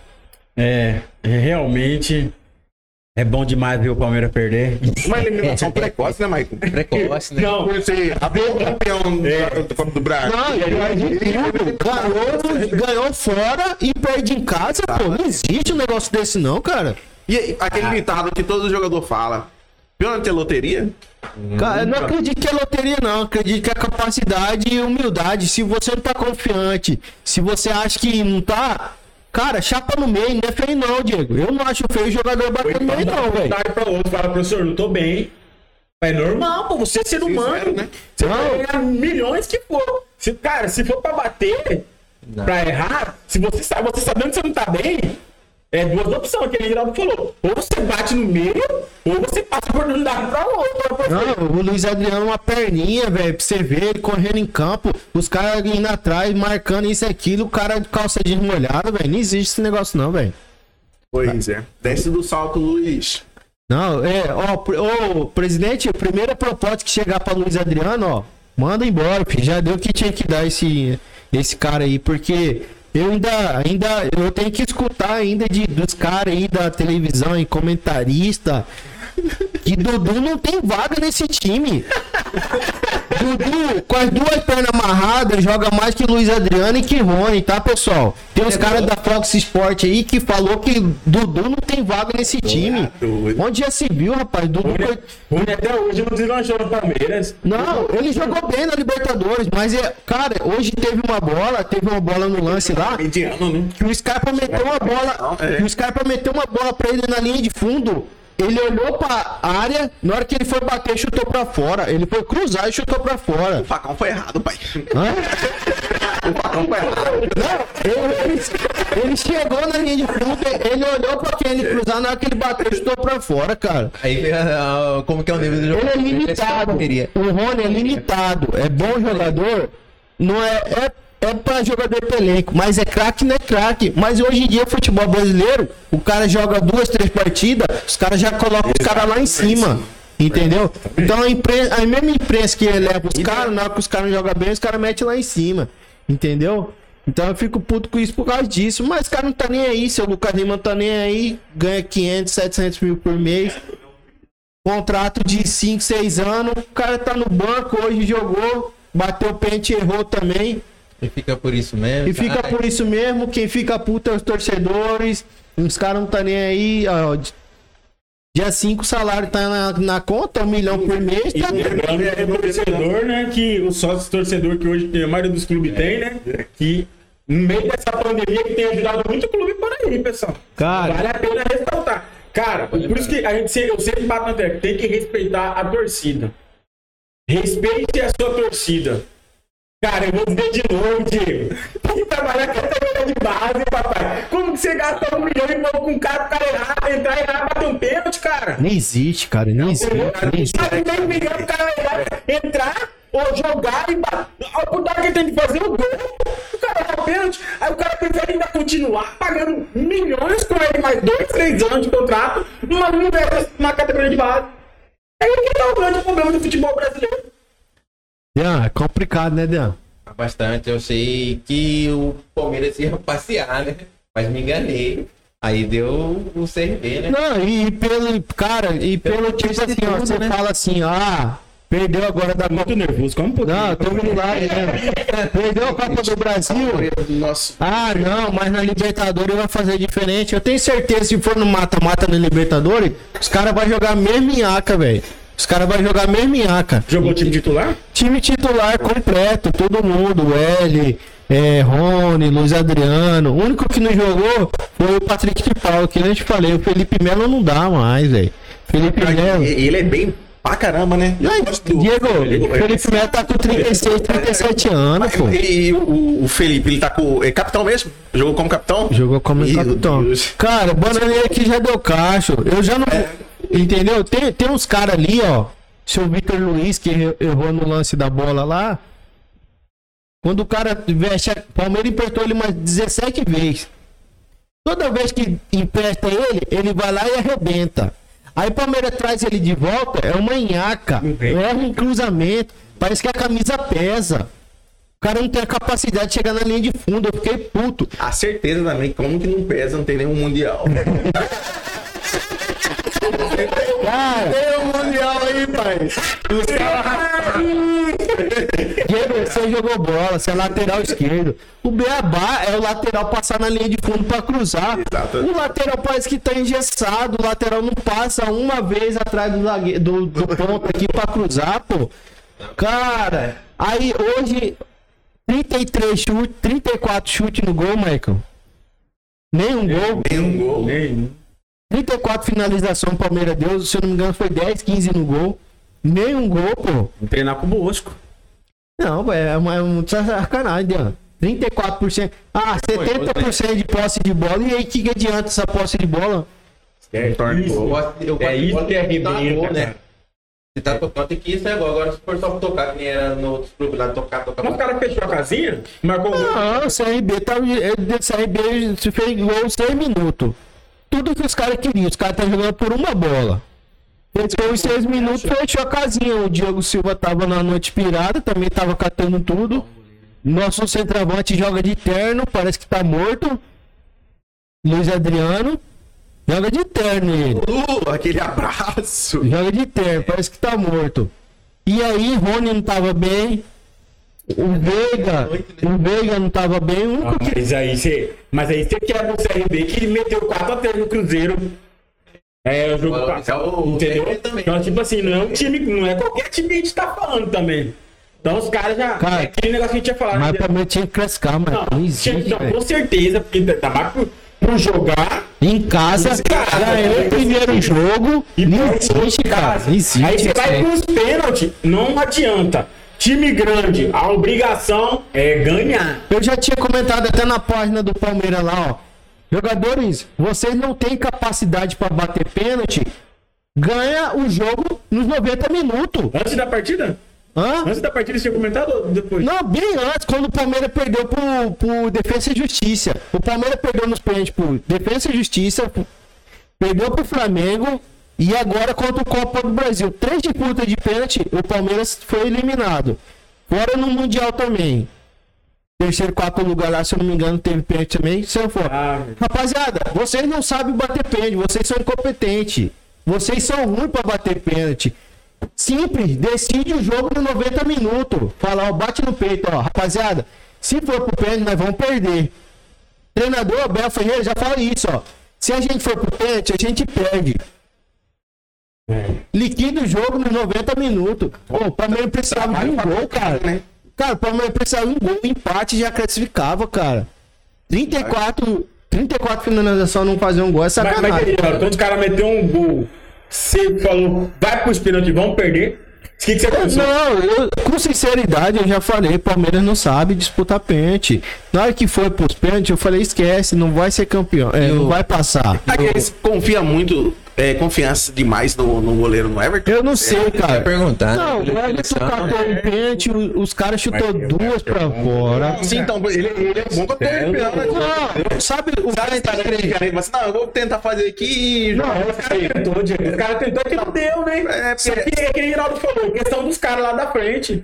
É, é, realmente é bom demais ver o Palmeiras perder. Uma eliminação precoce, né, Maicon? Precoce, né? Não, Por ser a campeão da Copa do Brasil. Não, ele tudo. Ganhou, ganhou fora e perde em casa, pô. Não existe um negócio desse não, cara. E aquele ditado que todo jogador fala. Pior não ter loteria? Cara, eu não acredito que é loteria, não. Acredito que é capacidade e humildade. Se você não tá confiante, se você acha que não tá. Cara, chapa no meio, não é feio, não, Diego. Eu não acho feio o jogador bater no meio, não, velho. Pra outro, fala, professor, não tô bem. É normal, pô, você é ser humano, Sincero, né? Você Não. vai ganhar milhões que for. Se, cara, se for pra bater, pra errar, se você sabe, você sabendo que você não tá bem, é duas opções, que o Geraldo falou. Ou você bate no meio, ou você passa a oportunidade pra outro. Não, o Luiz Adriano é uma perninha, velho, pra você ver ele correndo em campo, os caras indo atrás, marcando isso e aquilo, o cara de calça jeans molhada, velho. Não existe esse negócio, não, velho. Pois é. Desce do salto, Luiz. Não, é, ó, ô, presidente, a primeira proposta que chegar pra Luiz Adriano, ó, manda embora, filho. Já deu o que tinha que dar esse, esse cara aí, porque eu ainda, ainda, eu tenho que escutar ainda de, dos caras aí da televisão e comentarista que Dudu não tem vaga nesse time. Dudu, com as duas pernas amarradas, joga mais que Luiz Adriano e que Rony, tá, pessoal? Tem uns caras da Fox Sport aí que falou que Dudu não tem vaga nesse time. doido. Onde já se viu, rapaz? Dudu foi... Rony até hoje não deslanchou no Palmeiras. Não, ele jogou bem na Libertadores, mas é, cara, hoje teve uma bola, teve uma bola no lance lá, né? que o Scarpa meteu uma bola, é. que o Scarpa meteu uma bola pra ele na linha de fundo. Ele olhou pra área, na hora que ele foi bater, chutou pra fora. Ele foi cruzar e chutou pra fora. O facão foi errado, pai. Hã? O facão foi errado. Não, ele, ele- chegou na linha de fundo, ele olhou pra quem ele cruzar, na hora que ele bateu, chutou pra fora, cara. Aí vem a- a- como que é o nível do jogo. Ele é limitado. Queria. O Rony é limitado. É bom jogador. Não é. É, é pra jogador pro elenco. Mas é craque, não é craque. Mas hoje em dia, futebol brasileiro, o cara joga duas, três partidas, os caras já colocam os caras lá em cima. Entendeu? Então a, imprensa, a mesma imprensa que eleva os caras, na hora que os caras não jogam bem, os caras metem lá em cima. Entendeu? Então eu fico puto com isso por causa disso. Mas o cara não tá nem aí. Seu Lucas Lima não tá nem aí. Ganha 500, 700 mil por mês contrato de 5, 6 anos, o cara tá no banco, hoje jogou, bateu o pente, errou também. E fica por isso mesmo. E fica Ai, por isso mesmo, quem fica puto é os torcedores, os caras não tá nem aí, ó, Dia 5 o salário tá na, na conta, um milhão por mês, E tá lembrando o torcedor, né? Que o sócio torcedor que hoje tem, a maioria dos clubes tem, né? Que no meio dessa pandemia que tem ajudado muito o clube por aí, pessoal. Cara. Vale a pena ressaltar. Cara, por isso que a gente sempre, eu sempre bato na tecla, tem que respeitar a torcida. Respeite a sua torcida. Cara, eu vou dizer de novo, Diego. Tem que trabalhar com a categoria de base, papai. Como que você gasta um milhão e pouco com um cara, o cara errar, entrar errar, bater um pênalti, cara? Nem existe, cara, nem existe. Nem existe. Mas tem milhão pro cara errar, entrar ou jogar e bater. A oportunidade que ele tem de fazer o gol, o cara dá pênalti, aí o cara prefere ainda continuar pagando milhões com ele mais dois, três anos de contrato, mas não investe na categoria de base. É aí que tá o grande problema do futebol brasileiro. Dean, é complicado, né, Dean? Bastante. Eu sei que o Palmeiras ia passear, né? Mas me enganei. Aí deu o CRB, né? Não, e pelo, cara, e pelo tipo assim, ó, você fala assim, ah, perdeu agora da Copa. Muito nervoso, como pode? Não, tô indo lá, né? Perdeu a Copa do Brasil. Nossa. Ah, não, mas na Libertadores vai fazer diferente. Eu tenho certeza, se for no mata-mata na Libertadores, os caras vão jogar mesmo minhaca, velho. Os caras vão jogar mesmo minhaca. Jogou time titular? Time titular completo, todo mundo. L, é, Rony, Luiz Adriano. O único que não jogou foi o Patrick de Paulo, que te falei. O Felipe Melo não dá mais, velho. Felipe Melo. Ele é bem pra caramba, né? Do- Diego, o Felipe Melo tá com 36, 37 anos, pô. E o, o Felipe, ele tá com. É capitão mesmo? Jogou como capitão? Jogou como Meu capitão. Deus. Cara, o Bananeira aqui já deu cacho. Eu já não. Entendeu? Tem, tem uns caras ali, ó. Seu Vitor Luiz, que errou- no lance da bola lá. Quando o cara veste. Palmeiras emprestou ele umas 17 vezes. Toda vez que empresta ele, ele vai lá e arrebenta. Aí o Palmeiras traz ele de volta, é uma nhaca. Erra um cruzamento. Parece que a camisa pesa. O cara não tem a capacidade de chegar na linha de fundo. Eu fiquei puto. A certeza também, como que não pesa, não tem nenhum mundial. Cara, tem um mundial aí, pai. Os caras. Você jogou bola, você é lateral esquerdo. O Beabá é o lateral passar na linha de fundo pra cruzar. Exato. O lateral parece que tá engessado. O lateral não passa uma vez atrás do, do, do ponto aqui pra cruzar, pô. Cara, aí hoje 33 chutes, 34 chutes no gol, Michael. Nenhum gol. Tem um gol. Nem. 34 finalizações o Palmeiras deu, se eu não me engano foi 10, 15 no gol. Nenhum gol, pô. Vamos treinar com o Bosco. Não, é uma, é uma sacanagem, Dean. 34%. Ah, 70% de posse de bola. E aí, que, que adianta essa posse de bola? É, torna isso. gol. Eu É isso que é tá arrebenta, cara. Se tá tocando, que ir, sai gol. Agora se for só tocar, que nem era no outro clube lá, tocar, tocar. Mas o cara fechou a casinha, marcou um. Não, o CRB tá. O CRB se fez gol 6 minutos. Tudo que os caras queriam. Os caras estão jogando por uma bola. Gol em 6 minutos, fechou a casinha. O Diego Silva tava na noite pirada, também tava catando tudo. Nosso centroavante joga de terno, parece que tá morto. Luiz Adriano. Joga de terno ele. Uh, aquele abraço. Joga de terno, parece que tá morto. E aí, Rony não tava bem. O Veiga, o Veiga não tava bem. O único Ah, que mas aí você. Mas aí você quebra o CRB que ele meteu 4x3 no Cruzeiro. É, o jogo passado. o Entendeu? Também. Então, tipo assim, não é um time, não é qualquer time que a gente tá falando também. Então os caras já. Cara, é aquele negócio que a gente ia falar. Mas né? pra mim tinha que crescar, mas Não, não existe, não, com certeza, porque tá mais pro, pro jogar. Em casa, Cara, ganhou o primeiro jogo. Não perde existe, cara. casa. Não existe. Aí você vai aí. pros pênaltis, não adianta. Time grande, a obrigação é ganhar. Eu já tinha comentado até na página do Palmeiras lá, ó. Jogadores, vocês não têm capacidade pra bater pênalti. Ganha o jogo nos 90 minutos. Antes da partida? Hã? Antes da partida, você tinha comentado ou depois? Não, bem antes, quando o Palmeiras perdeu pro, pro Defesa e Justiça. O Palmeiras perdeu nos pênaltis pro Defesa e Justiça, perdeu pro Flamengo e agora contra o Copa do Brasil. Três disputas de pênalti, o Palmeiras foi eliminado. Fora no Mundial também. Terceiro, quarto lugar lá, se eu não me engano, teve pênalti também. Se eu for. Ah. Rapaziada, vocês não sabem bater pênalti, vocês são incompetentes. Vocês são ruins pra bater pênalti. Simples, decide o jogo no 90 minutos. Fala, ó, bate no peito, ó. Rapaziada, se for pro pênalti, nós vamos perder. Treinador Abel Ferreira já fala isso, ó. Se a gente for pro pênalti, a gente perde. Liquida o jogo nos 90 minutos. Pô, o Palmeiras precisava de um gol, cara. Cara, o Palmeiras precisava de um gol, empate já classificava, cara. 34, 34 finalização não fazer um gol é Mas, mas sacanagem. aí, ó, quando os caras meteu um gol, você falou, vai pros pênaltis, vão perder. O que, que você pensou? Não, eu- com sinceridade, eu já falei, Palmeiras não sabe disputar pênalti. Na hora que foi pros pênaltis, eu falei, esquece, não vai ser campeão, é, não vai passar. Aqueles confia muito, é, confiança demais no, no goleiro no Everton. Eu não sei, cara. perguntar. Não, o Everton catou um pênalti, o- os caras chutou duas pra fora. Sim, então, ele, ele é bom que eu tô arrepiando, né? Não, sabe, o Sabe, tá diferente, mas não, eu vou tentar fazer aqui. Não, os caras tentou, Diego. Os caras tentou que não deu, né? É, Só que é que o Rinaldo falou, questão dos caras lá da frente.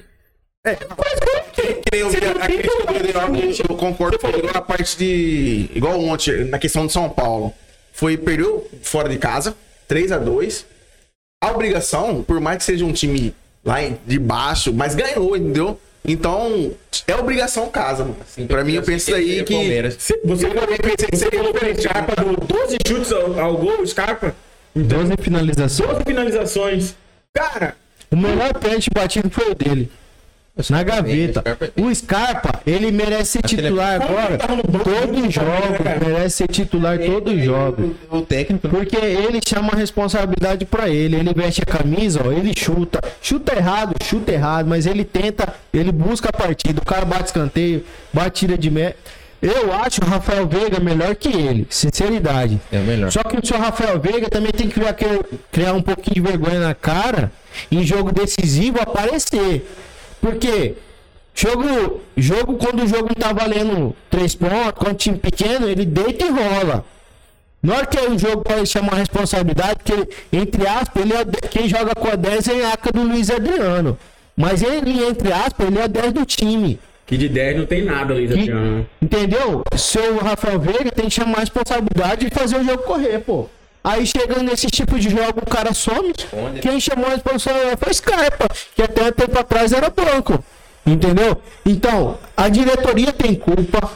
Nem eu a concordo com na parte de. Igual ontem, na questão de São Paulo. Foi, perdeu fora de casa, 3 a 2 A obrigação, por mais que seja um time lá em- de baixo, mas ganhou, entendeu? Então, é obrigação casa, mano. Assim, pra mim, eu penso aí que. Palmeiras. Você, você, você falou pelo Scarpa, do 12 chutes ao, ao gol, Scarpa. 12 finalizações. 12 finalizações. Cara, O melhor pênalti batido foi o dele. Na gaveta. O Scarpa, ele merece ser titular agora. Todos os jogos. Merece ser titular todos os jogos. O técnico. Porque ele chama a responsabilidade pra ele. Ele veste a camisa, ó, ele chuta. Chuta errado, chuta errado, mas ele tenta, ele busca a partida. O cara bate escanteio, bate tira de mé. Eu acho o Rafael Veiga melhor que ele, sinceridade. É melhor. Só que o seu Rafael Veiga também tem que criar, criar um pouquinho de vergonha na cara em jogo decisivo aparecer. Porque jogo, jogo quando o jogo não tá valendo três pontos, quando o time pequeno, ele deita e rola. Na hora que é um jogo ele chamar a responsabilidade, porque, entre aspas, ele é, quem joga com a 10 é a época do Luiz Adriano. Mas ele, entre aspas, ele é 10 do time. que de 10 não tem nada, Luiz Adriano. Entendeu? Seu Rafael Veiga tem que chamar a responsabilidade e fazer o jogo correr, pô. Aí chegando nesse tipo de jogo, o cara some. Quem chamou a responsabilidade foi Scarpa, que até um tempo atrás era banco. Entendeu? Então, a diretoria tem culpa,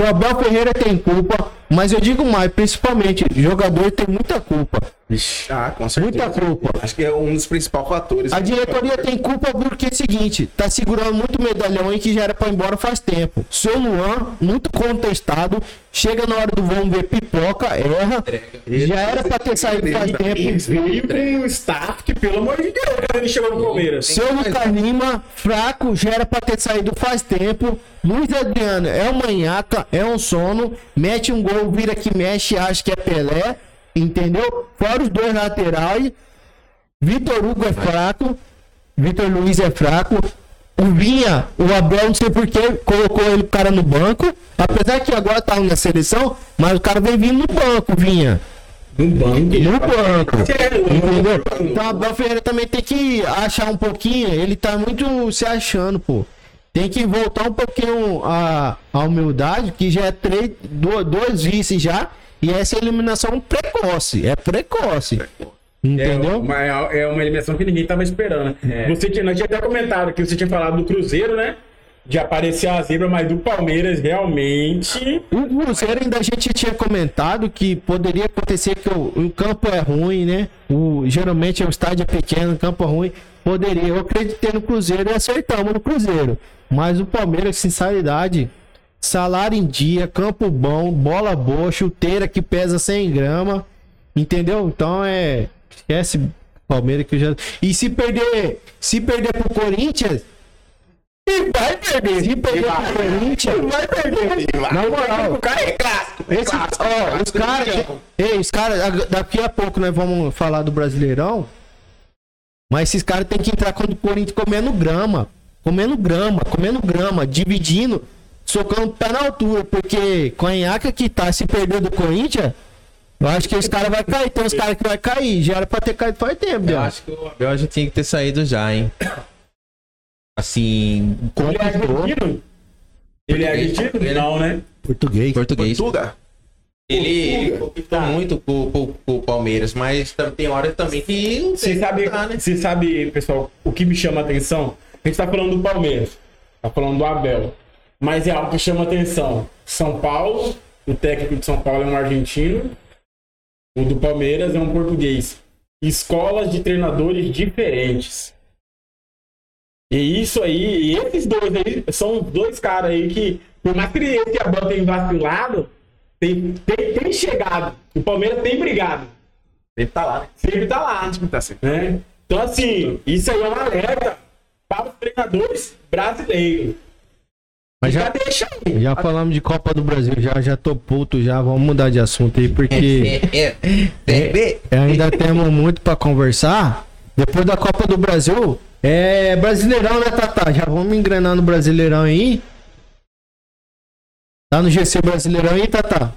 o Abel Ferreira tem culpa, mas eu digo mais, principalmente, o jogador tem muita culpa. Ah, com certeza. Muita culpa. Acho que é um dos principais fatores. A diretoria tem culpa porque é o seguinte, tá segurando muito medalhão aí que já era pra ir embora faz tempo. Seu Luan, muito contestado, chega na hora do vamos ver pipoca, erra. Já era pra ter saído faz tempo. veio com um staff que, pelo amor de Deus, quando ele chegou no Palmeiras. Seu Lucas Lima, fraco, já era pra ter saído faz tempo. Luiz Adriano é um manhaca, é um sono, mete um gol, vira que mexe, acha que é Pelé, entendeu? Fora os dois laterais. Vitor Hugo é fraco, Vitor Luiz é fraco. O Vinha, o Abel, não sei porquê, colocou ele cara no banco. Apesar que agora tá na seleção, mas o cara vem vindo no banco, Vinha. No banco. No banco. Sério, Entendeu? Então Abel Ferreira também tem que achar um pouquinho. Ele tá muito se achando, pô. Tem que voltar um pouquinho a, a humildade, que já é três, do- dois vices já. E essa eliminação precoce. É precoce. É Entendeu? uma, é uma eliminação que ninguém tava esperando. Você tinha, nós tinha até comentado que você tinha falado do Cruzeiro, né? De aparecer a zebra, mas do Palmeiras realmente. O Cruzeiro ainda a gente tinha comentado que poderia acontecer que o, o campo é ruim, né? O, geralmente o estádio é pequeno, o campo é ruim. Poderia. Eu acreditei no Cruzeiro e acertamos no Cruzeiro. Mas o Palmeiras, sinceridade, salário em dia, campo bom, bola boa, chuteira que pesa 100 gramas. Entendeu? Então é. Esquece Palmeiras que eu já. E se perder. Se perder pro Corinthians. e Vai perder. Se perder pro Corinthians, vai perder. Na moral. O cara é clássico. é Esse, clássico, ó, clássico os caras. os caras. Daqui a pouco nós vamos falar do Brasileirão. Mas esses caras têm que entrar contra o Corinthians comendo grama. Comendo grama, comendo grama, dividindo, socando o pé na altura. Porque com a Inhaca que tá se perder do Corinthians, eu acho que esse cara vai cair. Tem uns caras que vai cair. Já era pra ter caído faz tempo, Eu acho que o Abel já tinha que ter saído já, hein? Assim, Ele é argentino? Ele é argentino? Ele- Não, né? Português. português. Tuga. Ele, ele conquistou muito com o Palmeiras, mas tem horas também que não tem sabe, né? você sabe, pessoal, o que me chama a atenção? A gente tá falando do Palmeiras, tá falando do Abel, mas é algo que chama a atenção. São Paulo, o técnico de São Paulo é um argentino, o do Palmeiras é um português. escolas de treinadores diferentes. E isso aí, e esses dois aí, são dois caras aí que, por mais que esse Abel tenha vacilado, tem, tem, tem chegado. O Palmeiras tem brigado. Sempre tá lá, né? Sempre tá lá. Sempre tá assim. Né? Então, assim, isso aí é um alerta para os treinadores brasileiros. Mas Já já, deixa aí. já falamos de Copa do Brasil, já, já tô puto, já vamos mudar de assunto aí, porque ver. é, ainda temos muito pra conversar. Depois da Copa do Brasil, é Brasileirão, né, Tata? Já vamos engrenar no Brasileirão aí. Tá no GC Brasileirão aí, Tata?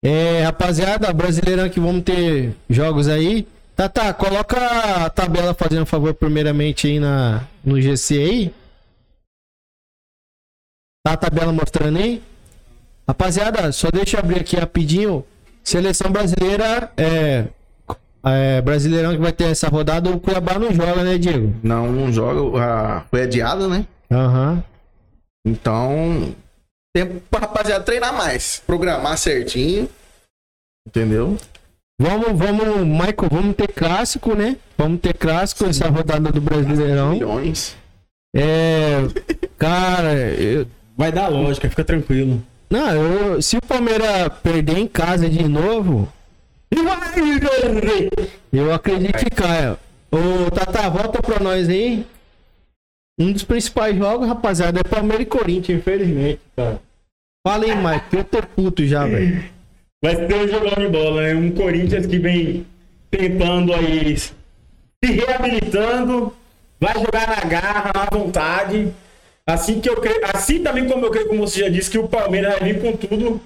É, rapaziada, Brasileirão que vamos ter jogos aí. Tata, coloca a tabela fazendo um favor primeiramente aí na, no GC aí. Tá a tabela mostrando aí? Rapaziada, só deixa eu abrir aqui rapidinho. Seleção brasileira, é, é. Brasileirão que vai ter essa rodada, o Cuiabá não joga, né, Diego? Não, não joga. ah, foi adiado, né? Aham. Então, tempo pra rapaziada treinar mais. Programar certinho. Entendeu? Vamos, vamos, Michael, vamos ter clássico, né? Vamos ter clássico essa rodada do Brasileirão. Milhões. É. Cara, eu, Vai dar lógica, fica tranquilo. não, eu, se o Palmeiras perder em casa de novo, eu acredito que caia. Ô, Tata, volta pra nós aí. Um dos principais jogos, rapaziada, é Palmeiras e Corinthians, infelizmente, cara. Fala aí, Mike, que eu tô puto já, velho. Vai ter um jogão de bola, né? Um Corinthians que vem tentando aí se reabilitando, vai jogar na garra, na vontade. Assim que eu creio, assim também como eu creio, como você já disse, que o Palmeiras vai vir com tudo,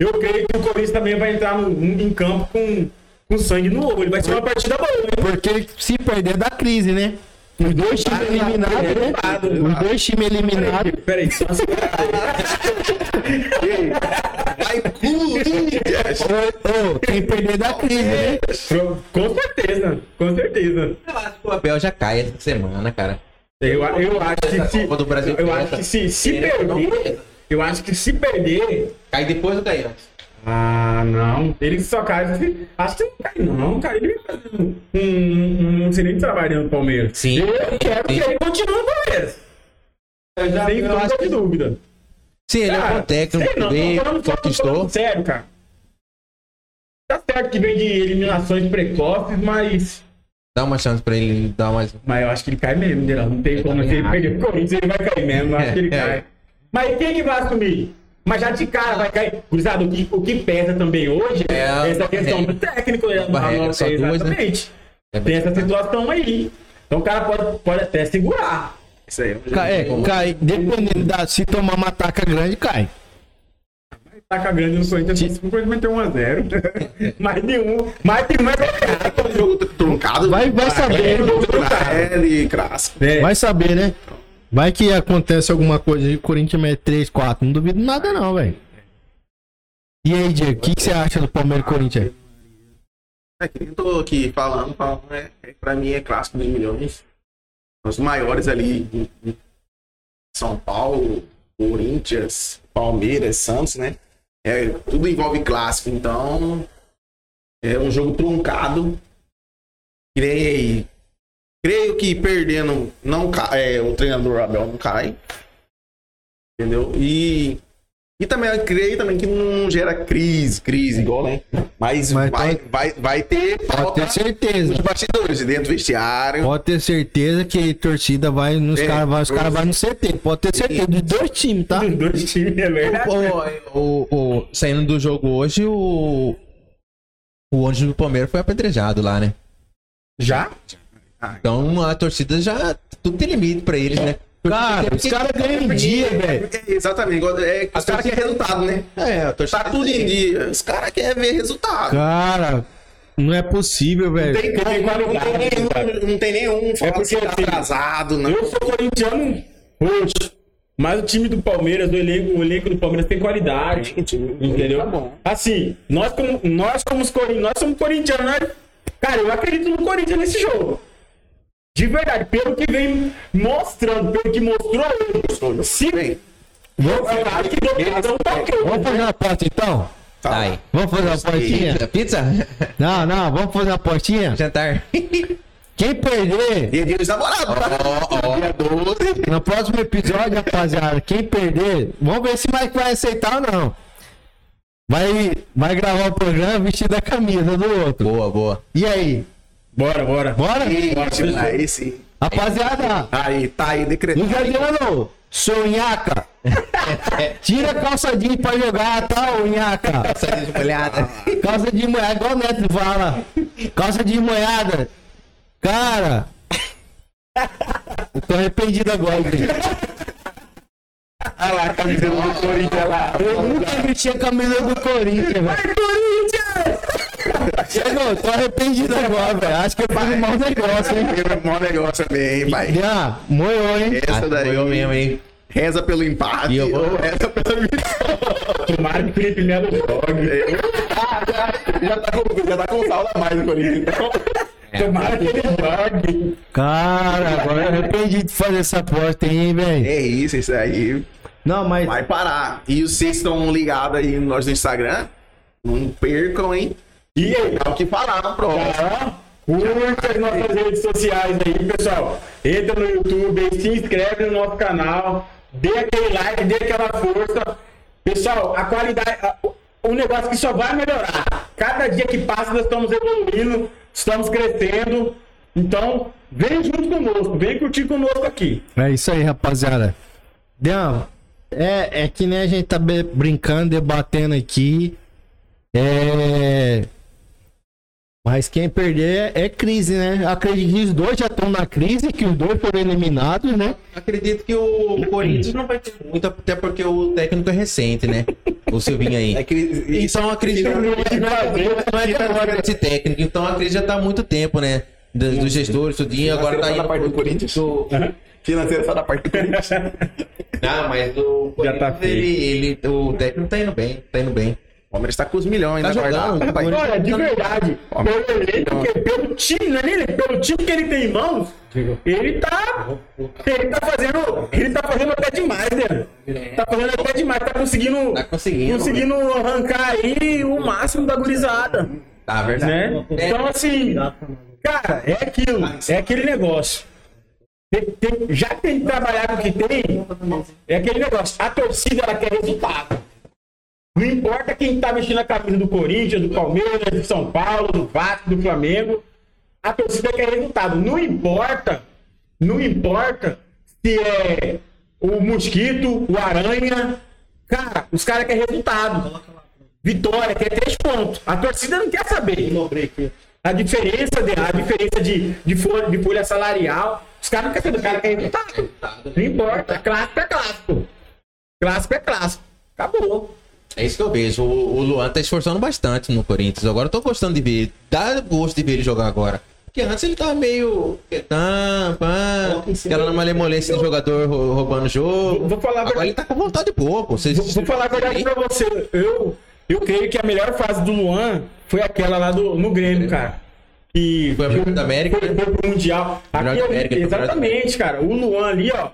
eu creio que o Corinthians também vai entrar no, em campo com, com sangue no olho. Vai ser uma partida boa, né? Porque se perder dá crise, né? Os dois times eliminados, né? Os dois times eliminados. Peraí, só assim, Vai, Corinthians! Ô, ô, quem perder dá crise, né? Com certeza, com certeza. Eu acho que o Abel já cai essa semana, cara. Eu, eu acho que se, Copa do Brasil eu acho que se, se perder, eu acho que se perder, Cai depois ou cai antes? Ah, não. Ele só cai. Acho que não cai, não, cara. Ele um, um, um excelente trabalho no Palmeiras. Sim. Eu quero que ele continue no Palmeiras. Eu já acho de dúvida. Sim, ele é um Cara, técnico, não, tô conquistou. Sério, cara. Tá certo que vem de eliminações precoces, mas. Dá uma chance pra ele dar mais. Mas eu acho que ele cai mesmo, Geraldo. Não tem Eu como. Se ele perder o Corinthians, ele vai cair mesmo. Eu acho que ele É, cai. Mas quem que vai assumir? Mas já de cara vai cair. Cruzado, o que, o que pesa também hoje é, É essa questão barreira. do técnico. né? barreira, só duas, né? exatamente. É Tem essa situação aí. Então o cara pode, pode até segurar. Isso aí. Cai, é, cai, dependendo da. Se tomar uma taca grande, cai. Taca grande no Corinthians, o Corinthians vai ter 1x0. mais de um. Mais de um é. É um jogo truncado. Vai, vai saber, né? É, e clássico. É. Vai saber, né? Vai que acontece alguma coisa e o Corinthians mete 3, 4. Não duvido nada, não, velho. E aí, Diego, o que, você acha do Palmeiras e Corinthians? É que eu tô aqui falando, falando é, é, pra mim é clássico dos milhões. Os maiores ali em São Paulo, Corinthians, Palmeiras, Santos, né? É, tudo envolve clássico, então é um jogo truncado. Creio, creio que perdendo não é, o treinador Abel não cai. Entendeu? E e também eu creio também que não gera crise, crise igual, né? Mas, Mas vai, pode- vai, vai ter Pode falta ter certeza. nos bastidores, dentro do vestiário. Pode ter certeza que a torcida vai nos É, caras, vai, os caras vão no CT. Pode ter certeza. Dos dois times, tá? Dos dois times, é verdade. O, o, o- saindo do jogo hoje, o. O ônibus do Palmeiras foi apedrejado lá, né? Já? Então a torcida já. Tudo tem limite pra eles, né? Cara, os caras ganham em dia, velho. É, exatamente. É, os caras querem resultado, né? É, a torcida. Tá tudo em dia. Os caras querem ver resultado. Cara, não é possível, velho. Tem, não, tem não, não tem nenhum, cara. não tem nenhum fala porque, tá assim, atrasado, não. Eu sou corintiano hoje. Mas o time do Palmeiras, o elenco, o elenco do Palmeiras tem qualidade. Entendeu? Tá bom. Assim, nós como nós somos corintianos, nós somos corintianos, nós, cara, eu acredito no Corinthians nesse jogo. De verdade, pelo que vem mostrando, pelo que mostrou hoje. Se Bem, eu acho que deu razão tá. Vamos fazer uma aposta então? Tá aí. Vamos fazer uma apostinha? Pizza? Pizza? Não, não, vamos fazer uma apostinha? Jantar. Quem perder Dia dos namorados, tá? Dia 12. no próximo episódio, rapaziada, quem perder, vamos ver se o Mike vai aceitar ou não. Vai, vai gravar o programa vestido a camisa do outro. Boa, boa. E aí? Bora, bora. Bora? Ixi, Aí sim. Rapaziada, Aí, tá aí decretado. Juliano, sonhaca. Tira a calça jeans pra jogar, tá, ô nhaca? Saída de molhada. Calça de moeda, igual o Neto fala. Calça de moeda. Cara. Eu tô arrependido agora, gente. Olha lá a camisa do Corinthians lá. Eu nunca vesti a camisa do Corinthians, velho. Chegou, tô arrependido agora, velho. Acho que eu fiz um mau negócio, hein? É um mau negócio também, pai. Já, moiou, hein? Essa daí. Foi mesmo, hein? Reza pelo empate E eu vou- ou reza pela vitória. Tomara que o Felipe Melo jogue. já, tá com, já tá com saldo a mais no Corinthians. Então, Tomara que ele jogue. Cara, agora eu arrependi de fazer essa aposta, hein, velho? é isso, isso aí. Não, mas. Vai parar. E vocês estão ligados aí nós no Instagram? Não percam, hein? E aí, É o que falar próximo. Tá? Curta as nossas redes sociais aí, pessoal. Entra no YouTube, aí, se inscreve no nosso canal, dê aquele like, dê aquela força. Pessoal, a qualidade, a- o- negócio que só vai melhorar. Cada dia que passa, nós estamos evoluindo, estamos crescendo. Então, vem junto conosco, vem curtir conosco aqui. É isso aí, rapaziada. Deão, é, é que nem a gente tá brincando, debatendo aqui. É. Mas quem perder é, é crise, né? Acredito que os dois já estão na crise, que os dois foram eliminados, né? Acredito que o Corinthians não vai ter muito, até porque o técnico é recente, né? O Silvinho aí. É que, Então acredito que não é de agora esse técnico, então a crise já tá há muito tempo, né? Do- Dos gestores, tudinho, agora tá indo da parte do Corinthians. do- Financeiro só da parte do Corinthians. Não, mas o Já tá Corinthians, ele, ele, o técnico tá indo bem, tá indo bem. O Palmeiras tá com os milhões, Tá né? jogando, guardado. tá. Olha, de verdade, pelo elenco, pelo time, não é nem ele, pelo time que ele tem em mãos, ele tá. Ele tá fazendo. Ele tá fazendo até demais, né? Tá fazendo até demais, tá conseguindo. Tá conseguindo. Conseguindo arrancar aí o máximo da gurizada. Tá, verdade. Né? Então, assim, cara, é aquilo, é aquele negócio. Tem- tem- já que tem que trabalhar com o que tem, é aquele negócio. A torcida ela quer resultado. Não importa quem tá vestindo a camisa do Corinthians, do Palmeiras, do São Paulo, do Vasco, do Flamengo. A torcida quer resultado. Não importa, não importa se é o Mosquito, o Aranha. Cara, os caras querem resultado. Vitória, quer três pontos. A torcida não quer saber. A diferença de, a diferença de, de, folha, de folha salarial. Os caras não querem saber, os caras querem resultado. Não importa. Clássico é clássico. Clássico é clássico. Acabou. É isso que eu vejo. O, o Luan tá esforçando bastante no Corinthians. Agora eu tô gostando de ver. Dá gosto de ver ele jogar agora. Porque antes ele tava meio. Quietão, pá, aquela malemolência de jogador rou- roubando o jogo. Vou falar agora verdade. ele tá com vontade de pô. Vocês- Vou, vou falar a verdade pra você. Eu, eu creio que a melhor fase do Luan foi aquela lá do, no Grêmio, cara. Que Foi a da América, Foi, foi pro Mundial. Da Aquele- América, exatamente, cara. O Luan ali, ó.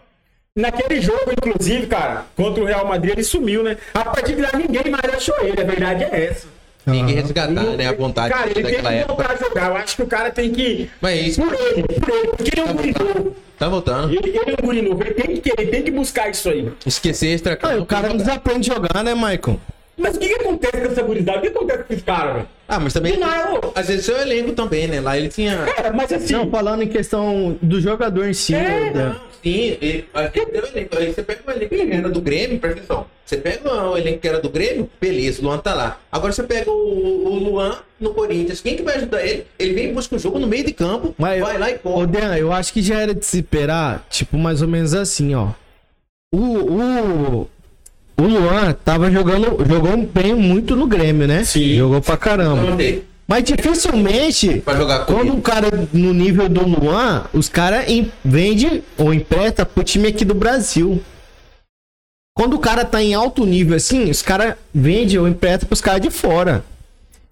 Naquele jogo, inclusive, cara, contra o Real Madrid, ele sumiu, né? A partir de lá, ninguém mais achou ele. A verdade é essa. Tem que resgatar, né? A vontade Cara, ele tem daquela que época. voltar a jogar. Eu acho que o cara tem que. Mas é isso. Por ele, por ele. Porque ele é um guri novo. Tá voltando. Ele, ele é um guri novo. Ele tem que querer, ele tem que buscar isso aí. Esquecer extra Ah, o cara não desaprende a jogar, né, Michael? Mas o que, que acontece com essa gurizada? O que acontece com esse cara, velho? Ah, mas também. Não. Às vezes seu elenco também, né? Lá ele tinha. Cara, mas assim. Não, falando em questão do jogador em si, É, né? Sim, ele, um elenco. Aí você pega o elenco que era do Grêmio, presta atenção. Você pega o elenco que era do Grêmio, beleza, o Luan tá lá. Agora você pega o, o Luan no Corinthians. Quem que vai ajudar ele? Ele vem e busca o jogo no meio de campo, Mas, vai lá e Ô, corre. Dan, eu acho que já era de se esperar, tipo, mais ou menos assim, ó. O, o, o Luan tava jogando, jogou bem muito no Grêmio, né? Sim. Jogou pra caramba. Mas dificilmente, quando um cara no nível do Luan, os caras vende ou empresta pro time aqui do Brasil. Quando o cara tá em alto nível assim, os caras vendem ou empresta pros caras de fora.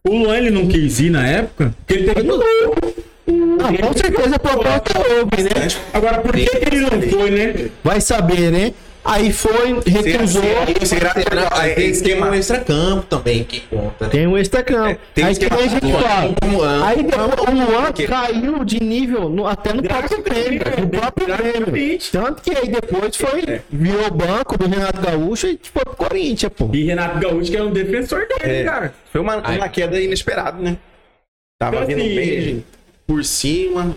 O Luan ele não quis ir na época, porque ele teve Ah, com certeza a proposta houve, né? Agora, por que, que ele não foi, né? Vai saber, né? Aí foi, recusou. Será que Aí é tem, tem esquema? um extracampo também que conta, né? Tem um extracampo. tem aí que fala. uma- Aí depois o Luan que- caiu de nível no- até no próprio Grêmio. No próprio Grêmio. Tanto que aí depois foi, virou banco do Renato Gaúcho e foi pro Corinthians, pô. E Renato Gaúcho, que é um defensor dele, É. cara. Foi uma, uma queda inesperada, né? Tava Então, vindo assim, bem por cima,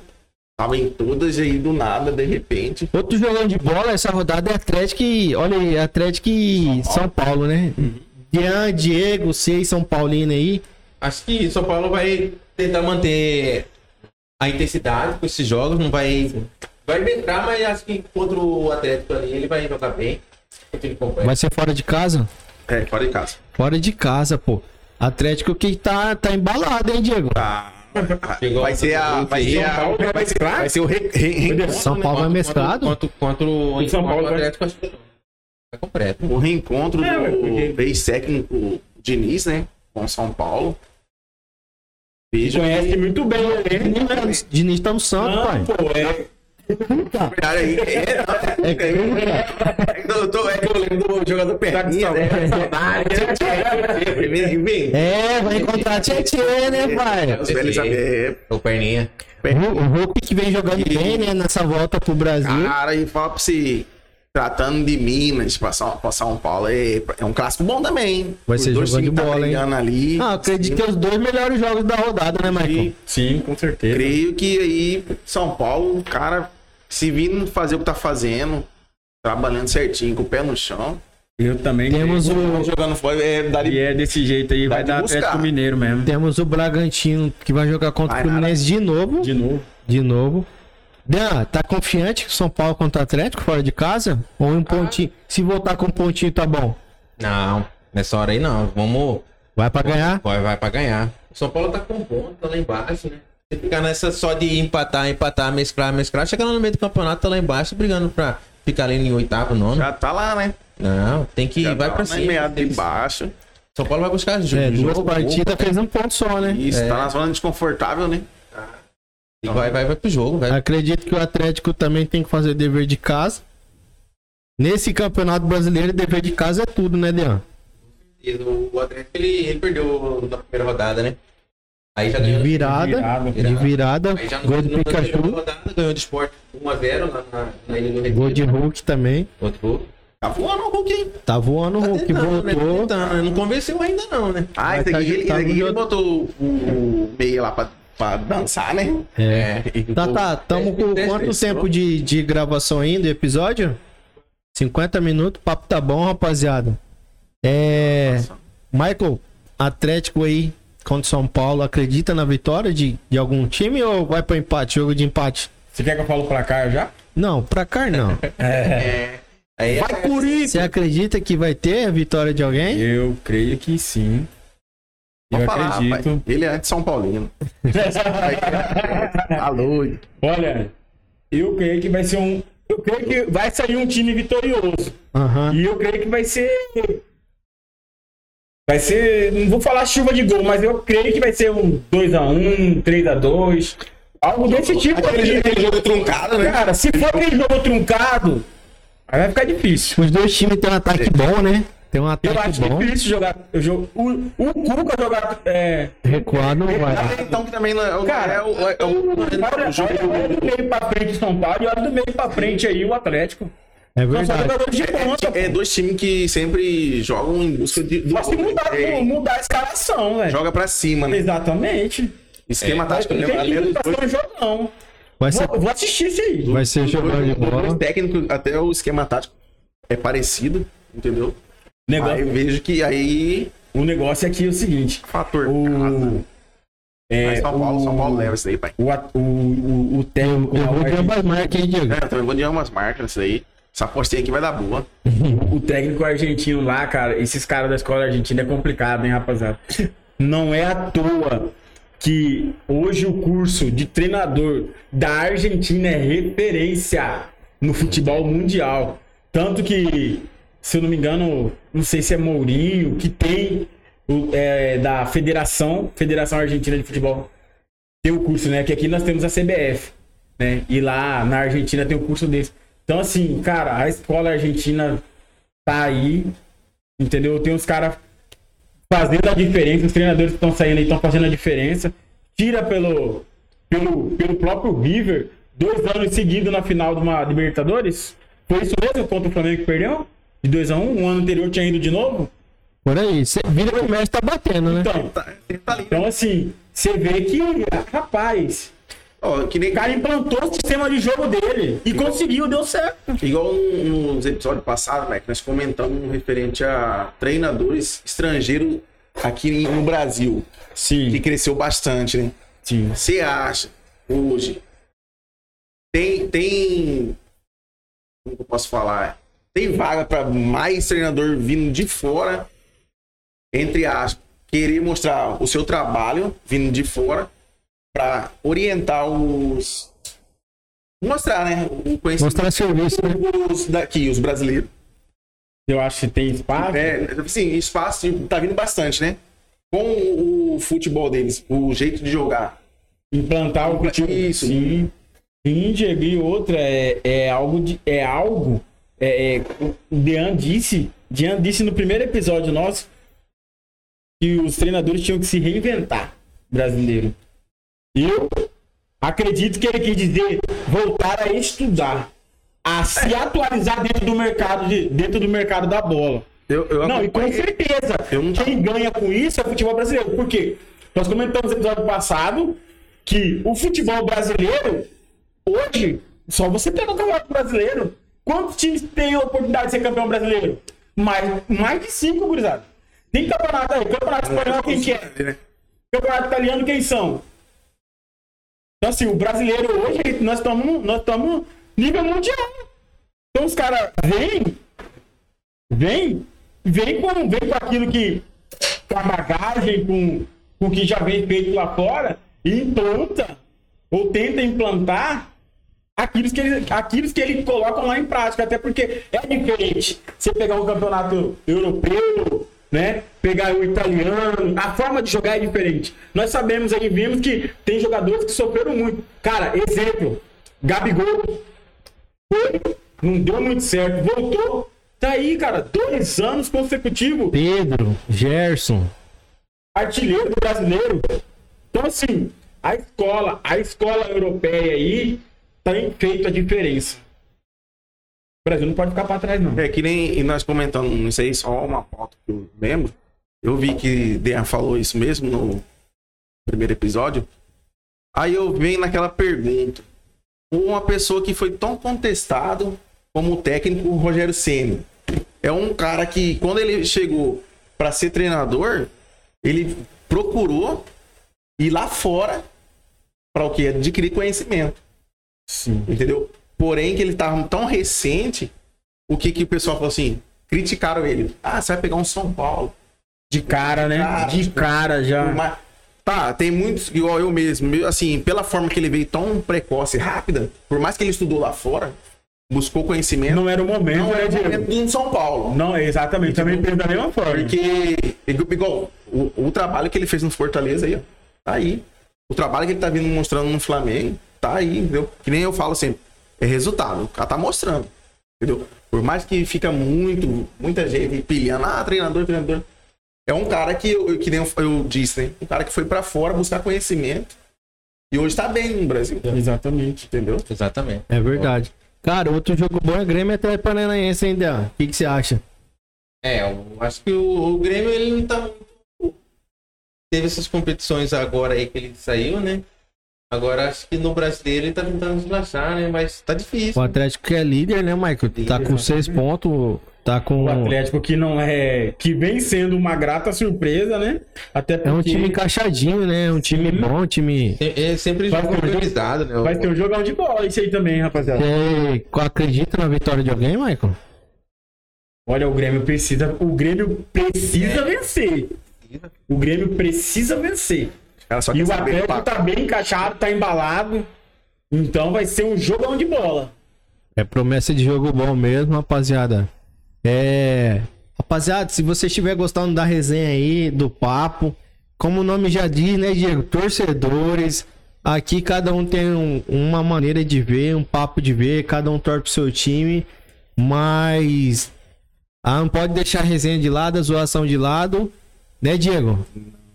tava em todas aí do nada, de repente. Outro jogão de bola, essa rodada é Atlético e. Olha aí, Atlético e São Paulo, né? Jean, Diego, Sei, São Paulino aí. Acho que São Paulo vai tentar manter a intensidade com esses jogos, não vai. Vai entrar, mas acho que contra o Atlético ali ele vai jogar bem. Vai ser fora de casa? É, fora de casa. Fora de casa, pô. Atlético que tá, tá embalado, hein, Diego? Tá. Chegou Vai ser a. Vai ser a. Vai ser, vai ser o re, re, reencontro, São né? Paulo é mesclado? Contra, contra o São Paulo Atlético, completo. O reencontro É, do ex-técnico Diniz, né? Com São Paulo. Vejo Conhece muito bem ele. Diniz tá no- Diniz tá no Santo, Não, pai. pô, é. Cara, aí, é, é, é, eu tô- é que eu lembro do jogador perninha, né? É, vai encontrar Tietchan, né, pai? Os velhos O Perninha. O, Hulk que vem jogando bem, né, nessa volta pro Brasil. Cara, e fala pra você, tratando de Minas, pra São, pra São Paulo, é, é um clássico bom também. Vai Os ser jogando de tá bola, hein? ali. Ah, acredito que é os dois melhores jogos da rodada, né, Michael? Sim, com certeza. Creio que aí, São Paulo, cara, se vir fazer o que tá fazendo, trabalhando certinho, com o pé no chão, Eu também. Temos o, jogando fora, é, dá E é desse jeito aí, vai dar buscar. Atlético Mineiro mesmo. temos o Bragantino que vai jogar contra Vai o Fluminense de novo. De novo. De novo. Dan, tá confiante que o São Paulo contra o Atlético fora de casa? Ou um pontinho? Se voltar com um pontinho, tá bom. Não, nessa hora aí não. Vamos. Vai pra ganhar? Vai, vai pra ganhar. O São Paulo tá com ponto, tá lá embaixo, né? Ficar nessa só de empatar, empatar, mesclar, mesclar, chega lá no meio do campeonato, tá lá embaixo, brigando pra ficar ali em oitavo, nono. já tá lá, né? Não, tem que Já vai tá pra lá cima. meado de baixo. São Paulo vai buscar jogo. É, duas partidas fez um ponto só, né? Isso, É. tá na zona desconfortável, né? e vai, vai, vai pro jogo, vai. Acredito que o Atlético também tem que fazer dever de casa. Nesse campeonato brasileiro, dever de casa é tudo, né, Dean? E o o Atlético ele, ele perdeu na primeira rodada, né? Aí já De ganhou. virada, virada. de virada, Aí já no, gol na segunda Pikachu, rodada ganhou de esporte 1x0 lá na, na Ilha do Retiro. gol de Hulk também. Outro gol. Tá voando o Hulk, hein? Tá voando o Hulk, tentando, né? voltou. Tentando, né? Não convenceu ainda não, né? Ah, esse tá aqui, ele, esse agitado aqui ele outro- botou o, o meia lá pra, pra dançar, né? É. Tá, tá. Tamo com quanto tempo de, de gravação ainda, episódio? 50 minutos, papo tá bom, rapaziada. É. Michael, Atlético aí contra São Paulo, acredita na vitória de, de algum time ou vai pra empate, jogo de empate? Você quer que eu fale pra cá já? Não, pra cá não. É. Aí Vai, Corinthians! Você acredita que vai ter a vitória de alguém? Eu creio que sim. Eu Pode falar, acredito. pai. Ele é anti-São Paulino. Alô. Olha, eu creio que vai ser um. Eu creio que vai sair um time vitorioso. Aham. E eu creio que vai ser. Vai ser. Não vou falar chuva de gol, mas eu creio que vai ser um 2x1, 3x2. Algo desse tipo Aquele, aí. aquele jogo truncado, né? Cara, se for aquele jogo truncado, aí vai ficar difícil. Os dois times têm um ataque bom, né? Tem um Eu ataque acho bom. difícil jogar. Eu jogo, o, o Cuca jogar. É, Recuar não vai. Então que também não é o. Cara, é o, é o, olha, o jogo. olha, olha do meio pra frente o São Paulo e olha do meio pra frente aí o Atlético. É verdade. jogadores de ponta. É, é dois times que sempre jogam em busca de. do Só se mudar, é, mudar a escalação, velho. Joga pra cima, né? Exatamente. Esquema tático. Tem né? jogão. Vai ser, Vou, vou assistir isso aí. vai ser jogando de bola. técnicos, até o esquema tático é parecido, entendeu? Negócio- Aí eu vejo que aí. O negócio aqui é o seguinte. Fator. O, é, Mas São Paulo, o, São Paulo leva isso daí, pai. O, o, o, o técnico, Eu lá, vou o de ambas marcas, hein, Diego? É, eu também vou de umas marcas nisso daí. Essa apostinha aqui vai dar boa. o técnico argentino lá, cara, esses caras da escola argentina é complicado, hein, rapaziada? Não é à toa que hoje o curso de treinador da Argentina é referência no futebol mundial. Tanto que, se eu não me engano, não sei se é Mourinho, que tem o, é, da Federação, Federação Argentina de Futebol, tem o curso, né? Que aqui nós temos a CBF, né? E lá na Argentina tem o curso desse. Então, assim, cara, a escola argentina tá aí, entendeu? Tem os caras fazendo a diferença, os treinadores que estão saindo aí estão fazendo a diferença. Tira pelo, pelo, pelo próprio River, dois anos seguidos na final de uma Libertadores. Foi isso mesmo contra o Flamengo que perdeu? De 2 a 1 um, um ano anterior tinha ido de novo? Por aí. Cê, vira que o Messi tá batendo, né? Então, Tá, tá então assim, você vê que, rapaz, Ó, que nem o cara implantou o sistema de jogo dele e conseguiu, deu certo. Igual nos episódios passados, né, que nós comentamos referente a treinadores estrangeiros aqui no Brasil, que Sim, cresceu bastante, né? sim. Você acha, hoje, tem, tem, como que eu posso falar? Tem vaga para mais treinador vindo de fora, entre aspas, querer mostrar o seu trabalho vindo de fora para orientar os... Mostrar, né? O conhecimento Mostrar serviço, né? os daqui, os brasileiros. Eu acho que tem espaço. É, assim, espaço tá vindo bastante, né? Com o futebol deles, o jeito de jogar. implantar o cultivo. Isso. Sim. Sim, Diego, e outra é, é algo de, é algo é, é, o Dean disse, Dean disse no primeiro episódio nosso que os treinadores tinham que se reinventar, brasileiro. Eu acredito que ele quis dizer voltar a estudar, a se atualizar dentro do mercado de, dentro do mercado da bola. Eu, eu Não, e com certeza. Não- Quem ganha com isso é o futebol brasileiro. Por quê? Nós comentamos no episódio passado que o futebol brasileiro, hoje, só você pega o campeonato brasileiro. Quantos times têm a oportunidade de ser campeão brasileiro? Mais, mais de cinco, gurizada. Tem campeonato aí. Campeonato espanhol, quem que é? né? Campeonato italiano, quem são? Então, assim, o brasileiro hoje, nós estamos nós estamos nível mundial. Então, os caras vêm, vêm, vêm com, vêm com aquilo que, com a bagagem, com, com o que já vem feito lá fora, e implanta, ou tenta implantar aquilo que, ele, aquilo que ele colocam lá em prática, até porque é diferente você pegar um campeonato europeu, né? Pegar o italiano, a forma de jogar é diferente. Nós sabemos aí, vimos que tem jogadores que sofreram muito. Cara, exemplo, Gabigol foi, não deu muito certo, voltou, tá aí, cara, dois anos consecutivos, Pedro, Gerson. artilheiro do brasileiro. Então, assim, a escola, a escola europeia aí tem feito a diferença. O Brasil não pode ficar para trás, não. É que nem e nós comentamos, não sei, só uma eu lembro. Eu vi que Dean falou isso mesmo no primeiro episódio. Aí eu venho naquela pergunta. Uma pessoa que foi tão contestado como o técnico Rogério Ceni. É um cara que, quando ele chegou para ser treinador, ele procurou ir lá fora para o quê? Adquirir conhecimento Sim. entendeu? Porém, que ele tava tão recente, o que que o pessoal falou assim? Criticaram ele. Ah, você vai pegar um São Paulo. De cara, né? Cara, De cara já. Mas, tá, tem muitos, igual eu mesmo, assim, pela forma que ele veio tão precoce e rápida, por mais que ele estudou lá fora, buscou conhecimento, Não era o momento, não né, é o momento de um São Paulo. Não, exatamente. Também penso da mesma forma. Porque, igual, o, o trabalho que ele fez no Fortaleza aí, ó, tá aí. O trabalho que ele tá vindo mostrando no Flamengo, tá aí, entendeu? Que nem eu falo sempre, é resultado, o cara tá mostrando, entendeu? Por mais que fica muito, muita gente pilhando, ah, treinador, treinador. É um cara que, eu, que nem eu, eu disse, né? Um cara que foi pra fora buscar conhecimento e hoje tá bem no Brasil, Exatamente. entendeu? Exatamente. É verdade. Cara, outro jogo bom é Grêmio Atlético Paranaense ainda. O que, que você acha? É, eu acho que o, o Grêmio ele não tá. Teve essas competições agora aí que ele saiu, né? Agora acho que no brasileiro ele tá tentando relaxar, né? Mas tá difícil. O Atlético que é líder, né, Michael? Tá com seis pontos, tá com... O Atlético que não é. que vem sendo uma grata surpresa, né? Até porque É um time encaixadinho, né? Um time Sim. bom, um time... É, é sempre Vai jogo ter um jogo- organizado, né? vai ter um jogão de bola isso aí também, rapaziada. Você acredita na vitória de alguém, Michael? Olha, o Grêmio precisa. O Grêmio precisa vencer. O Grêmio precisa vencer. E o Atlético tá bem encaixado, tá embalado. Então vai ser um jogão de bola. É promessa de jogo bom mesmo, rapaziada. É. Rapaziada, se você estiver gostando da resenha aí, do papo, como o nome já diz, né, Diego? Torcedores. Aqui cada um tem um- uma maneira de ver, um papo de ver, cada um torce pro seu time, mas ah, não pode deixar a resenha de lado, a zoação de lado, né, Diego?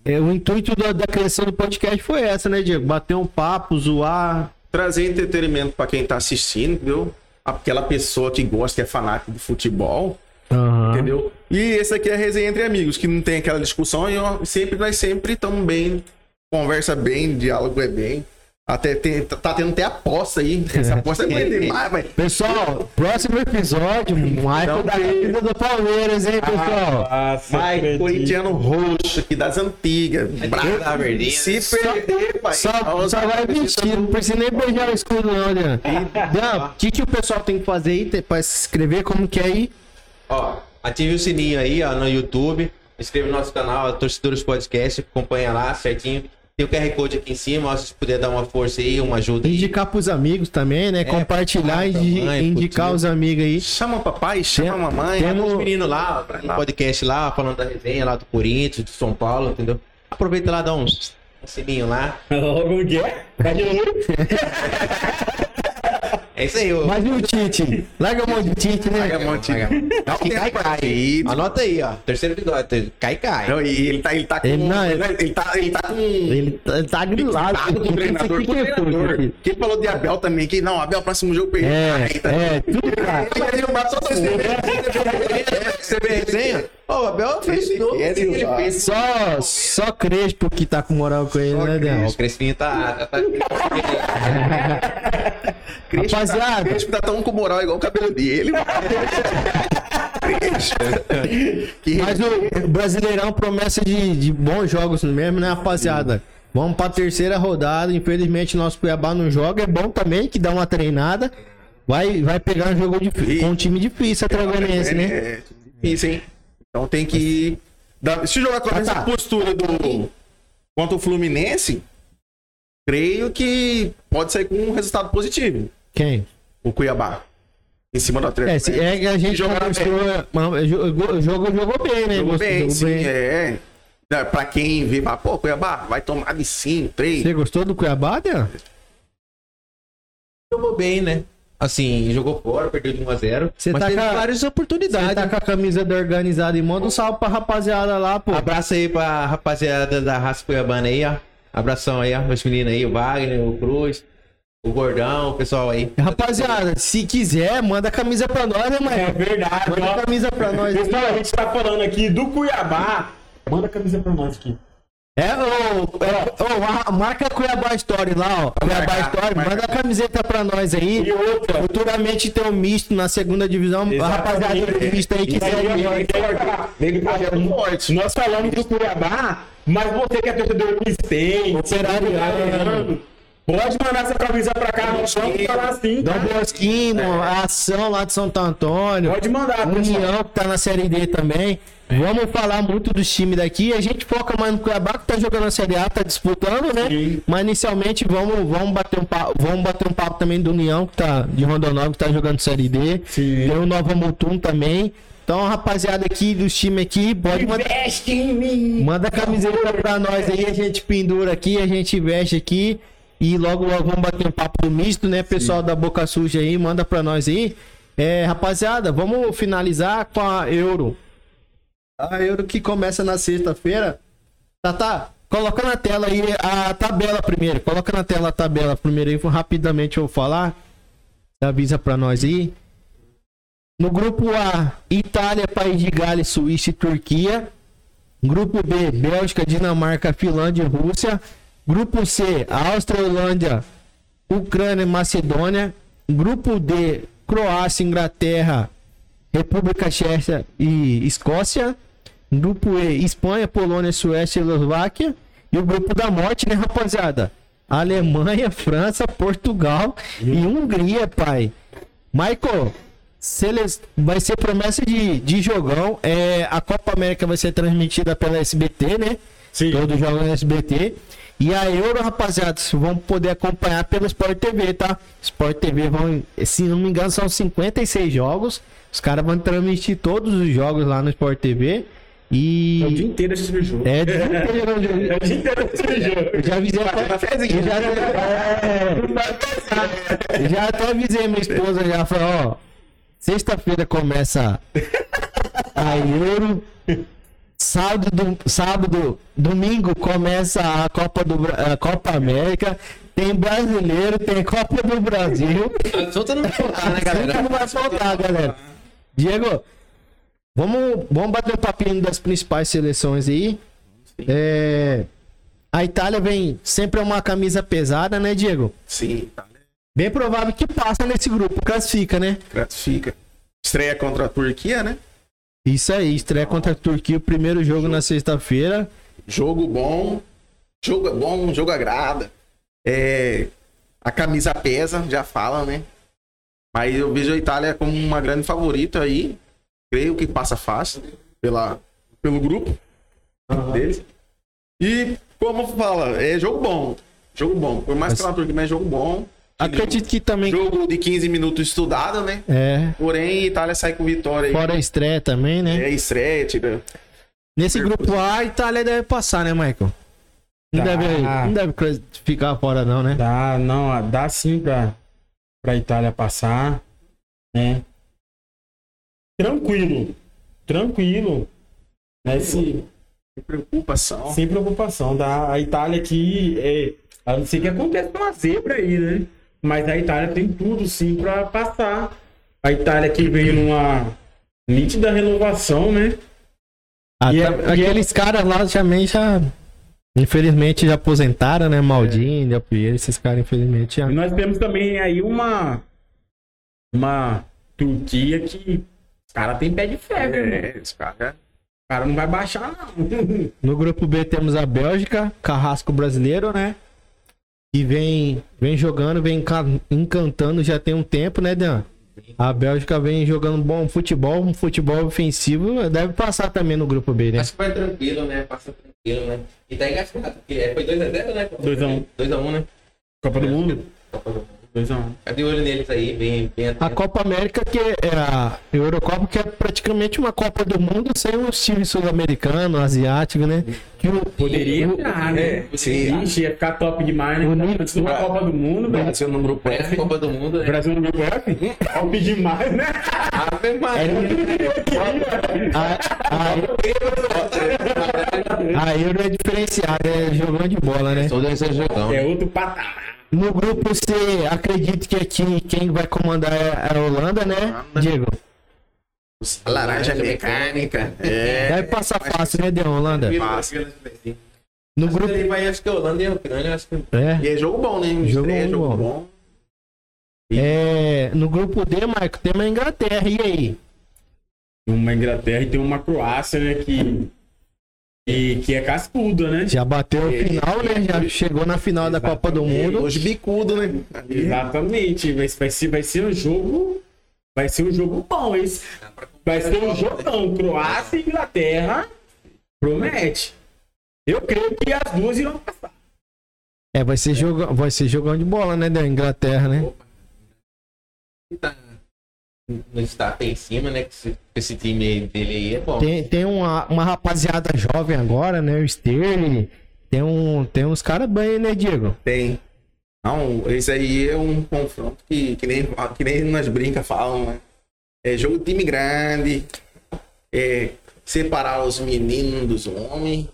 É, o intuito da, da criação do podcast foi essa, né, Diego? Bater um papo, zoar. Trazer entretenimento pra quem tá assistindo, entendeu? Aquela pessoa que gosta, que é fanático do futebol, entendeu? E esse aqui é a resenha entre amigos, que não tem aquela discussão e sempre nós sempre estamos bem, conversa bem, diálogo é bem. Até tem, tá tendo até aposta aí. Essa aposta é demais, velho. Pessoal, próximo episódio, Michael da camisa do Palmeiras, hein, pessoal? Vai, acredito. corintiano roxo aqui das antigas. Bravo. da verdinha. Se perder, pai. Só, só vai mentir, não precisa nem beijar o escudo, não, né? Não, O que, que o pessoal tem que fazer aí pra se inscrever? Como que é aí? Ó, ative o sininho aí, ó, no YouTube. Inscreva no nosso canal, Torcedores Podcast. Acompanha lá certinho. Tem o QR Code aqui em cima, ó, se você puder dar uma força aí, uma ajuda aí. Indicar pros amigos também, né? Compartilhar e mãe, indicar os amigos aí. Chama o papai, chama a mamãe. tem- Tem uns meninos lá, um podcast lá, falando da resenha lá do Corinthians, do São Paulo, entendeu? Aproveita lá, dá um, um sininho lá. Como que é? Tá de? É isso aí, ô. Mas e o Tite? Larga a mão de Tite, né? Larga a mão, Tite. Dá um Que cai, cai. Tite. Anota aí, ó. Terceiro episódio. Cai, cai. Não, e ele tá, ele tá com. Ele não, ele, ele tá, ele tá com. Ele tá, ele tá grilado. Tá com o treinador, que o é treinador. Que ele falou de Abel também, que não, Abel, próximo jogo perdeu. É, tá- é, tudo cara. Ele vai derrubar só vocês. Você vê a resenha? Ô, o Abel fez Ele o ele derrubar. fez. Só, só Crespo que tá com moral com ele, né, Deus? o Crespinho tá. tá- Crespo Rapaziada. Tá, Crespo tá tão com moral igual o cabelo dele. que Mas o Brasileirão promessa de, de bons jogos mesmo, né, rapaziada? Vamos pra terceira rodada. Infelizmente, nosso Cuiabá não joga. É bom também que dá uma treinada. Vai, vai pegar um jogo difícil, com um time difícil, a Tragonense, né? É, difícil, hein? Então tem que. dar- Se jogar com Ah, essa tá. postura do. Contra o Fluminense, creio que pode sair com um resultado positivo. Quem? O Cuiabá. Em cima do Atlético. É, se, é que a gente conversou. mas Jogou, jogou, jogou bem, né? Jogou bem, jogou sim, bem. é. É, Pra quem vê, fala, pô, Cuiabá, vai tomar de 5, 3. Você gostou do Cuiabá, Deus? Jogou bem, né? Assim, jogou fora, perdeu de 1x0. Você Mas tá teve com a- várias Você oportunidades. tá com a camisa da organizada e manda um salve pra rapaziada lá, pô. Abraço aí pra rapaziada da raça Cuiabana aí, ó. Abração aí. Meus meninos aí, o Wagner, o Cruz, o Gordão, o pessoal aí. Rapaziada, se quiser, manda a camisa pra nós, né, É mano? verdade, Manda a camisa pra nós. Pessoal, a gente tá falando aqui do Cuiabá. Manda a camisa pra nós aqui. É, ô, ô, ô, marca Cuiabá Story lá, ó. Cuiabá Story, marcar. manda a camiseta pra nós aí. E outra. Futuramente tem um misto na segunda divisão. A rapaziada do misto aí que segue. Nós falamos do Cuiabá, mas você que é torcedor Operário operário, pode mandar essa camisa pra cá, nós vamos falar assim. Dom tá? Bosquino, a ação lá de Santo Antônio. Pode mandar. União que tá na Série D também. Vamos falar muito dos times daqui. A gente foca mais no Cuiabá que tá jogando a Série A, tá disputando, né? Sim. Mas inicialmente vamos, vamos, bater um papo, vamos bater um papo também do União, que tá de Rondonópolis, que tá jogando Série D. Sim. Tem o Nova Mutum também. Então, rapaziada aqui dos times aqui, pode mandar. Investe em mim. Manda a camiseta pra nós aí, a gente pendura aqui, a gente veste aqui. E logo, logo vamos bater um papo do misto, né? Pessoal da Boca Suja aí, manda pra nós aí. É, rapaziada, vamos finalizar com a Euro. A Euro que começa na sexta-feira. Tá. Coloca na tela aí a tabela primeiro. Coloca na tela a tabela primeiro aí, rapidamente eu vou falar. Avisa pra nós aí. No grupo A, Itália, País de Gales, Suíça e Turquia. Grupo B, Bélgica, Dinamarca, Finlândia e Rússia. Grupo C, Áustria, Holândia, Ucrânia e Macedônia. Grupo D, Croácia, Inglaterra, República Checa e Escócia. Grupo E, Espanha, Polônia, Suécia e Eslováquia. E o grupo da morte, né, rapaziada? Alemanha, França, Portugal e Hungria, pai. Michael, vai ser promessa de, de jogão. É, a Copa América vai ser transmitida pela SBT, né? Sim. Todos jogam no SBT. E a Euro, rapaziada, vão poder acompanhar pelo Sport TV, tá? Sport TV vão, se não me engano, são 56 jogos. Os caras vão transmitir todos os jogos lá no Sport TV. E. É o dia inteiro esse jogo. É, dia inteiro, É o dia inteiro esse jogo. Eu já avisei até. Eu já, é, já até avisei minha esposa já, falei, ó. Sexta-feira começa a Euro. Sábado, do- sábado, domingo começa a Copa do a Copa América. Tem brasileiro, tem Copa do Brasil. Solta não vai faltar, né, galera? Não vai faltar, galera. Diego, vamos, vamos bater um papinho das principais seleções aí. É, a Itália vem sempre é uma camisa pesada, né, Diego? Sim, Bem provável que passa nesse grupo, classifica, né? gratifica. Estreia contra a Turquia, né? Isso aí, estreia contra a Turquia, o primeiro jogo na sexta-feira. Jogo bom. Jogo é bom, jogo agrada. É, a camisa pesa, já fala, né? Mas eu vejo a Itália como uma grande favorita aí. Creio que passa fácil pela, pelo grupo deles. E como fala, é jogo bom. Jogo bom. Por mais que ela Turquia, mas é jogo bom. Acredito que também. Jogo de 15 minutos estudado, né? É, Porém, a Itália sai com vitória aí. fora a estreia também, né? É estreia, tira. Nesse grupo A, a Itália deve passar, né, Michael? Não, Dá. deve, não deve ficar fora, não, né? Dá, não, dá sim pra, pra Itália passar, né? Tranquilo, tranquilo, né? Se, Preocupação. sem preocupação, dá. A Itália aqui, é, a não ser que aconteça uma zebra aí, né? Mas a Itália tem tudo sim pra passar. A Itália que veio numa nítida renovação, né? Ah, E tá- é- aqueles caras lá também já. Infelizmente já aposentaram, né? Maldini, Piero, esses caras, infelizmente, já. E nós temos também aí uma uma Turquia que os caras tem pé de ferro, irmão. É, esse cara. O cara não vai baixar, não. No grupo B temos a Bélgica, Carrasco brasileiro, né? Que vem, vem jogando, vem enca- encantando já tem um tempo, né, Dan? A Bélgica vem jogando bom futebol, um futebol ofensivo, deve passar também no grupo B, né? Acho que vai tranquilo, né? Passa tranquilo, né? E tá engasgado, porque é, foi 2x0, né? 2 a 1. 2x1, né? Copa do Mundo? Copa do Mundo. 2 a 1. Tá de olho neles aí, bem, bem A. Copa América, que é a Eurocopa, que é praticamente uma Copa do Mundo sem os times sul-americanos, asiáticos, né? Que o, Poderia entrar, né? sim. Ixi, ia ficar top demais, né? O nível- Antes da Copa do Mundo, velho. Brasil no grupo É a F. Copa do Mundo, né? Brasil no grupo F? Top demais, né? Ave Maria. a, a Euro é diferenciada, é jogando de bola, né? Todo esse jogão. É outro patamar. No grupo C, acredito que aqui quem vai comandar é a Holanda, né, Diego? Laranja mecânica. É. Deve passar fácil, né, de Holanda? Fácil. No grupo. Ele vai, acho que a Holanda e a Ucrânia, acho que É. E é jogo bom, né? Jogo Estreia, bom. jogo bom. É, no grupo D, Marco, temos a Inglaterra. E aí? Tem uma Inglaterra e tem uma Croácia, né? Que, que, que é cascuda, né? Já bateu o final, né? Já chegou na final da Copa do Mundo. Hoje bicudo, né? Exatamente. Vai, vai, ser, vai ser um jogo. Vai ser um jogo bom, esse. Vai ser um jogão. Croácia e Inglaterra. Promete. Eu creio que as duas irão passar. É, vai ser, jogo, vai ser jogão de bola, né, da Inglaterra, né? tá no destaque em cima, né? Que esse, time dele aí é bom. Tem, tem uma, uma rapaziada jovem agora, né? O Sterling. Tem, um, tem uns caras bem, né, Diego? Tem. Não, esse aí é um confronto que, que, nem, que nem nas brincas falam, né? É jogo de time grande, é separar os meninos dos homens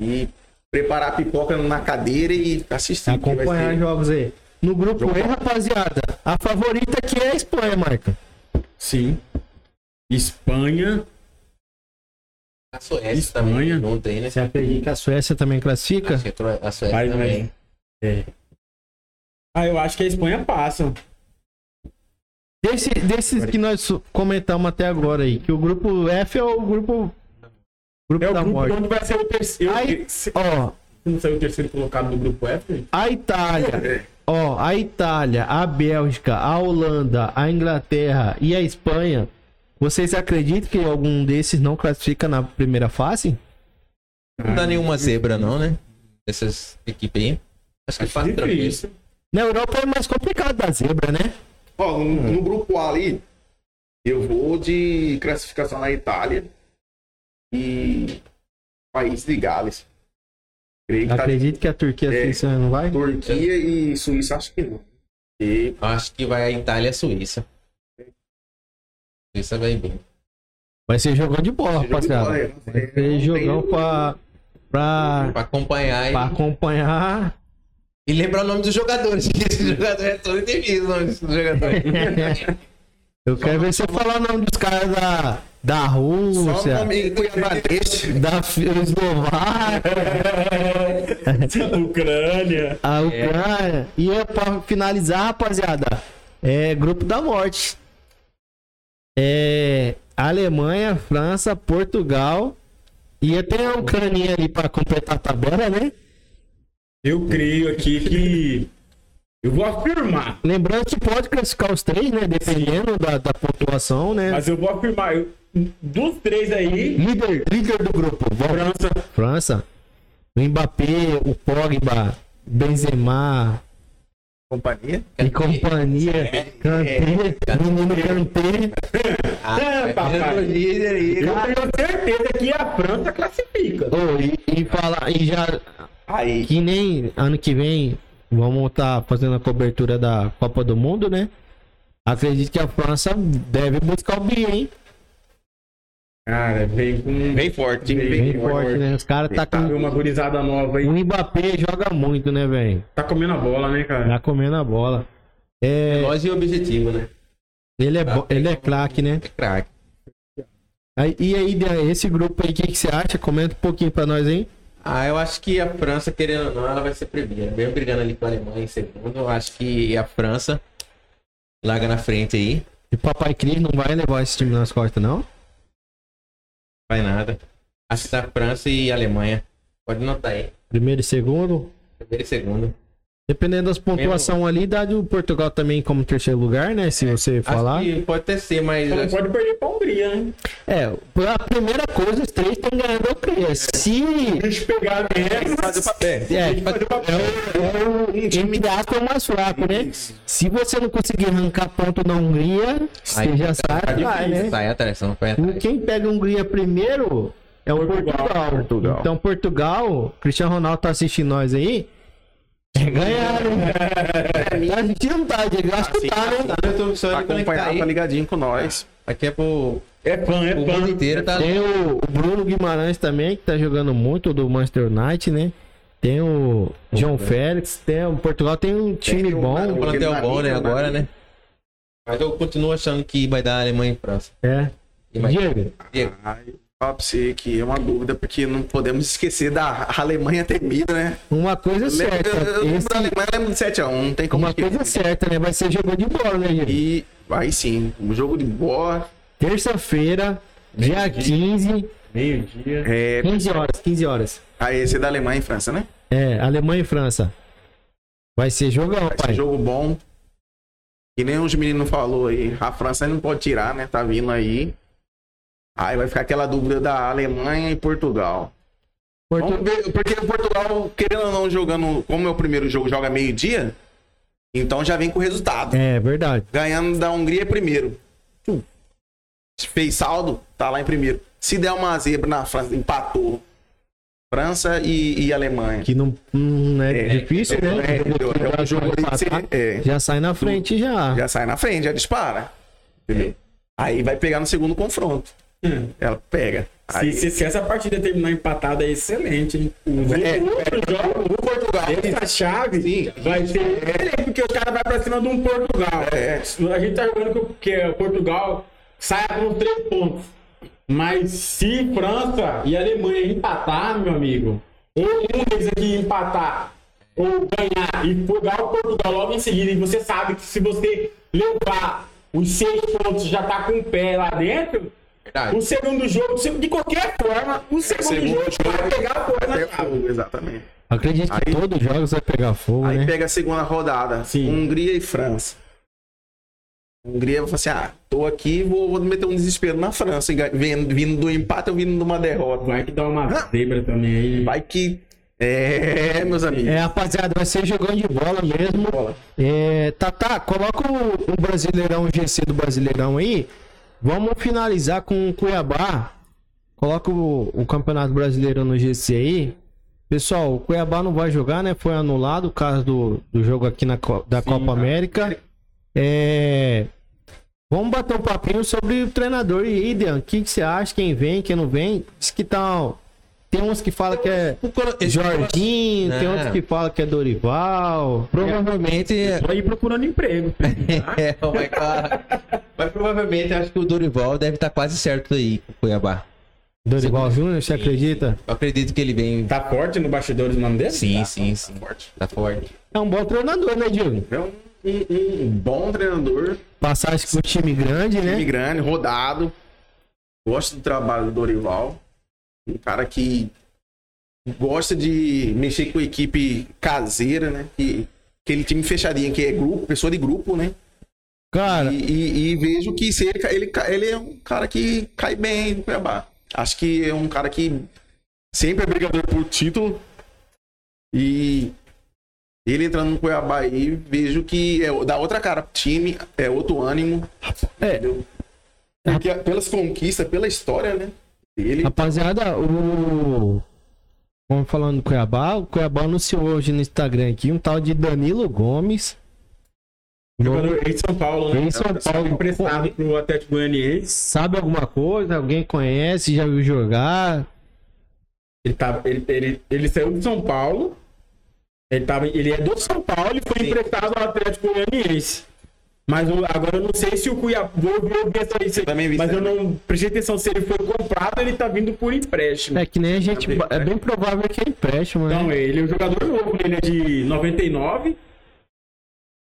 e preparar a pipoca na cadeira e assistir. que vai Acompanhar ser- jogos aí. No grupo E, rapaziada, a favorita aqui é a Espanha, Marca. Sim. Espanha. A Suécia Espanha. também junto aí, né? Você acredita que a Suécia também classifica? A Suécia Vai, também. É. Ah, eu acho que a Espanha passa. Desse, desses que nós comentamos até agora aí, que o grupo F é o grupo. Grupo É o da grupo morte. onde vai ser o terceiro. Aí- Se Ó, não saiu o terceiro colocado do grupo F, a Itália. Ó, a Itália, a Bélgica, a Holanda, a Inglaterra e a Espanha. Vocês acreditam que algum desses não classifica na primeira fase? Não dá nenhuma zebra, não, né? Essas equipes aí. Acho que faz tranquilo. difícil. Na Europa é mais complicado da zebra, né? Ó, no, no grupo A ali, eu vou de classificação na Itália. e País de Gales. Creio que tá Acredito que a Turquia É. Suíça não vai? Turquia e Suíça, acho que não. E Acho que vai a Itália e a Suíça. Suíça vai bem. Vai ser jogão de bola, Jogo de rapaziada. bola, é. Vai ser jogão pra, pra, Pra acompanhar e, pra acompanhar. e lembrar o nome dos jogadores. que Esse jogador é todo entendido o nome dos jogadores. Eu quero ver você falar o nome dos caras da, da Rússia, da Eslováquia, Ucrânia. a Ucrânia. E é pra finalizar, rapaziada, é grupo da morte. É Alemanha, França, Portugal. E tem a Ucrânia ali pra completar a tabela, né? Eu creio aqui que. Eu vou afirmar. Lembrando que pode classificar os três, né? Dependendo da, da pontuação, né? Mas eu vou afirmar. eu- dos três aí, Líder, líder do grupo. Vamos. França. França. O Mbappé, o Pogba, Benzema Companhia. e companhia. Kanté, menino Kanté. Ah, É, papai. o líder aí. Eu tenho certeza que a França classifica. Oh, e, e falar, e já Aí. que nem ano que vem vamos estar fazendo a cobertura da Copa do Mundo, né? Acredito que a França deve buscar o bi, hein? Cara, vem com. Bem forte, time Bem forte, né? Os caras tá Tá com. uma gurizada nova aí. O Mbappé joga muito, né, velho? Tá comendo a bola, né, cara? Tá comendo a bola. É, Nós e o objetivo, né? ele é, bo- ele é craque, né? É craque. Aí- E aí, esse grupo aí, o que, que você acha? Comenta um pouquinho pra nós, hein? Ah, eu acho que a França, querendo ou não, ela vai ser primeira. Mesmo brigando ali com a Alemanha em segundo, eu acho que a França larga na frente aí. E Papai Cris não vai levar esse time nas costas, não? Vai nada. Tá França e Alemanha. Pode notar aí. Primeiro e segundo. Primeiro e segundo. Dependendo das pontuações ali, dá do Portugal também como terceiro lugar, né? Se você falar. Acho que pode até ser, mas. Não acho- pode perder pra Hungria, né? É, a primeira coisa, os três estão ganhando o quê? Se. A gente pegar menos. Fazer o papel. É, é o, é o time de aspas mais fraco, né? Se você não conseguir arrancar ponto na Hungria, você já sai tá atrás, difícil. né? Sai atrás, não vai atrás. Quem pega a Hungria primeiro é o Portugal. Portugal. Portugal. Então, Portugal, Cristiano Ronaldo tá assistindo nós aí. É ganhar, né? Tá assistindo, não tá, Diego? Eu Acho que tá, né? Eu tô só Tá conectar acompanhado, tá ligadinho com nós. Aqui é pro É fã, é o mundo fã. inteiro, tá? Tem o, o Bruno Guimarães também, que tá jogando muito do Manchester United, né? Tem o João Félix, tem o Portugal tem um time Tem o- bom. Um plantel bom, né? Agora, Marinho. né? Mas eu continuo achando que vai dar Alemanha e França. É. Diego, Diego, Ai, fala pra você que é uma dúvida, porque não podemos esquecer da Alemanha temida, né? uma coisa Eu lembro- certa. eu lembro esse- da Alemanha, eu lembro de 7x1, não tem como uma esquecer. coisa certa, né? Vai ser jogo de bola, né, Diego? E aí sim, um jogo de bola. Terça-feira, dia 15, Meio-dia. É, 15 horas, 15 horas. aí esse é da Alemanha e França, né? É, Alemanha e França. Vai ser jogão, Vai ser pai. jogo bom. Que nem os meninos falou aí. A França não pode tirar, né? Tá vindo aí. Aí vai ficar aquela dúvida da Alemanha e Portugal. Portu- Vamos ver, porque o Portugal, querendo ou não, jogando, como é o primeiro jogo, joga meio-dia, então já vem com o resultado. É, verdade. Ganhando da Hungria primeiro. Fez saldo, tá lá em primeiro. Se der uma zebra na França, empatou. França e, e Alemanha. Que não, não é, difícil, né? É? É um jogo aí que você- é. Já sai na frente já. já sai na frente, já dispara. Entendeu? Aí vai pegar no segundo confronto. Ela pega. Se, Aí, se, se essa partida terminar empatada, é excelente, hein? Os É, outros jogos, o Portugal. essa chave Sim. vai ser excelente, porque os caras vão pra cima de um Portugal. É. A gente tá jogando que, que é o Portugal saia com três pontos. Mas se França e Alemanha empatar, meu amigo, ou um deles aqui empatar, ou ganhar e pegar o Portugal logo em seguida, e você sabe que se você levar os seis pontos já tá com o pé lá dentro, verdade. o segundo jogo, de qualquer forma, o segundo, segundo jogo, jogo vai pegar força na chave. fogo, exatamente. Acredito que Aí- todos os jogos vai pegar fogo, Aí né? pega a segunda rodada. Sim. Hungria e França. Hungria vai falar assim: ah, tô aqui, vou, vou meter um desespero na França. Vindo, vindo do empate ou vindo de uma derrota. Vai que dá uma zebra também aí. Vai que. É, meus amigos. É, rapaziada, vai ser jogando de bola mesmo. É, Tata, coloca o, o Brasileirão, o GC do Brasileirão aí. Vamos finalizar com o Cuiabá coloca o, o Campeonato Brasileiro no GC aí. Pessoal, o Cuiabá não vai jogar, né? Foi anulado o caso do, do jogo aqui na, da Sim, Copa tá. América. É. Vamos bater um papinho sobre o treinador e aí, Dean. O que, que você acha? Quem vem, quem não vem? Diz que tá. Tem uns que falam que é Jorginho, tem Não. outros que falam que é Dorival. Provavelmente. Tô aí procurando emprego. É, vai, claro. Mas provavelmente eu acho que o Dorival deve estar quase certo aí com o Cuiabá. Dorival Júnior, você acredita? Eu acredito que ele vem. Tá forte no bastidores o nome dele? Sim, Tá. sim, sim. Tá forte. É um bom treinador, né, Diego? É um, um- um bom treinador, Passagem com time grande, time né? grande, rodado. Gosto do trabalho do Dorival. Um cara que gosta de mexer com a equipe caseira, né? Que, aquele time fechadinho, que é grupo, pessoa de grupo, né? Cara, E, e- e vejo que se ele, ele, ele é um cara que cai bem no Cuiabá. Acho que é um cara que sempre é brigador por título. E ele entrando no Cuiabá aí, vejo que é, dá outra cara time, é outro ânimo. É. Entendeu? Porque pelas conquistas, pela história, né? Ele rapaziada, o. Vamos falando do Cuiabá. O Cuiabá anunciou hoje no Instagram aqui um tal de Danilo Gomes. Jogador em São Paulo, né? Em São Paulo. Emprestado pro Atlético Goianiense. Sabe alguma coisa? Alguém conhece? Já viu jogar? Ele, tava, ele, ele, ele saiu de São Paulo. Ele, tava, ele é do São Paulo e foi emprestado ao Atlético Goianiense. Mas eu- agora eu não sei se o Cuiabá. Vou, vou ver essa aí. se- Também vi mas isso eu não prestei atenção se ele foi comprado ou ele tá vindo por empréstimo. É que nem a gente. É bem provável que é empréstimo, Então, né? ele é um jogador novo, ele é de 99.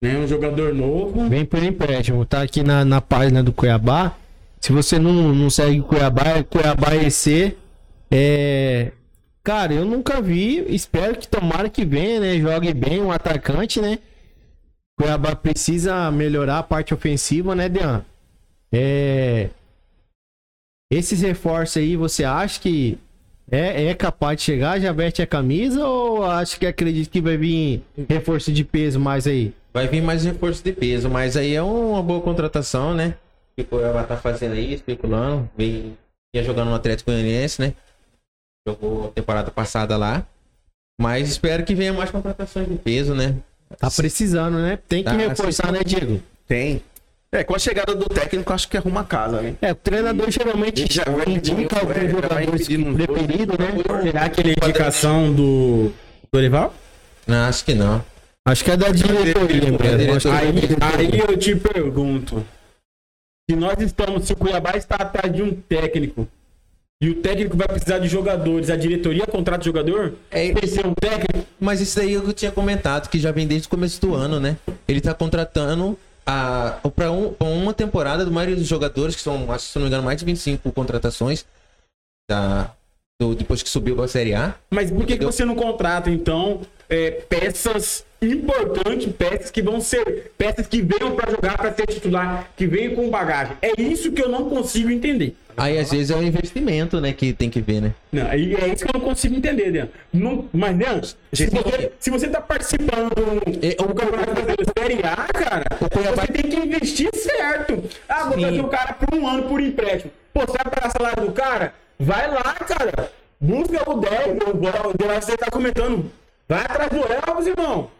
Né? Um jogador novo. Vem por empréstimo. Tá aqui na, na página do Cuiabá. Se você não, não segue o Cuiabá, é Cuiabá EC. É. Cara, eu nunca vi. Espero que tomara que venha, né? Jogue bem um atacante, né? Cuiabá precisa melhorar a parte ofensiva, né, Dean? É. Esses reforços aí, você acha que é, é capaz de chegar? Já veste a camisa ou acha que acredita que vai vir reforço de peso mais aí? Vai vir mais reforço de peso, mas aí é uma boa contratação, né? Que o Cuiabá tá fazendo aí, especulando. Vem, ia jogando no Atlético Goianiense, né? Jogou a temporada passada lá. Mas espero que venha mais contratações de peso, né? Tá precisando, né? Tem que Tá, reforçar, né, Diego? tem. É, com a chegada do técnico, acho que arruma a casa, né? É, o treinador geralmente Já vai indica alguns é, um preferidos, né? Será que ele é indicação do Dorival? Não, acho que não. Acho que é da diretoria mesmo. Acho que é Aí, diretoria. aí eu te pergunto: se nós estamos, se o Cuiabá está atrás de um técnico e o técnico vai precisar de jogadores, a diretoria contrata o jogador? É, que ser um técnico? Mas isso daí eu tinha comentado, que já vem desde o começo do ano, né? Ele tá contratando a, pra, um, uma temporada do maioria dos jogadores, que são, acho que se não me engano, mais de 25 contratações. Da, do, depois que subiu pra Série A. Mas por que, que você não contrata, então, é, peças importantes, peças que vão ser, peças que venham para jogar, para ser titular, que venham com bagagem? É isso que eu não consigo entender. Aí às vezes é o investimento, né, que tem que ver, né? Não, e é isso que eu não consigo entender, Dean. Não, mas, Dean, se você, se você tá participando do, E- do Campeonato Brasileiro Série A, cara, você tem que investir certo. Ah, vou trazer o cara por um ano por empréstimo. Pô, você vai pagar salário do cara? Vai lá, cara. Busca o 10, o o- você tá comentando. Vai atrás do Elvis, irmão.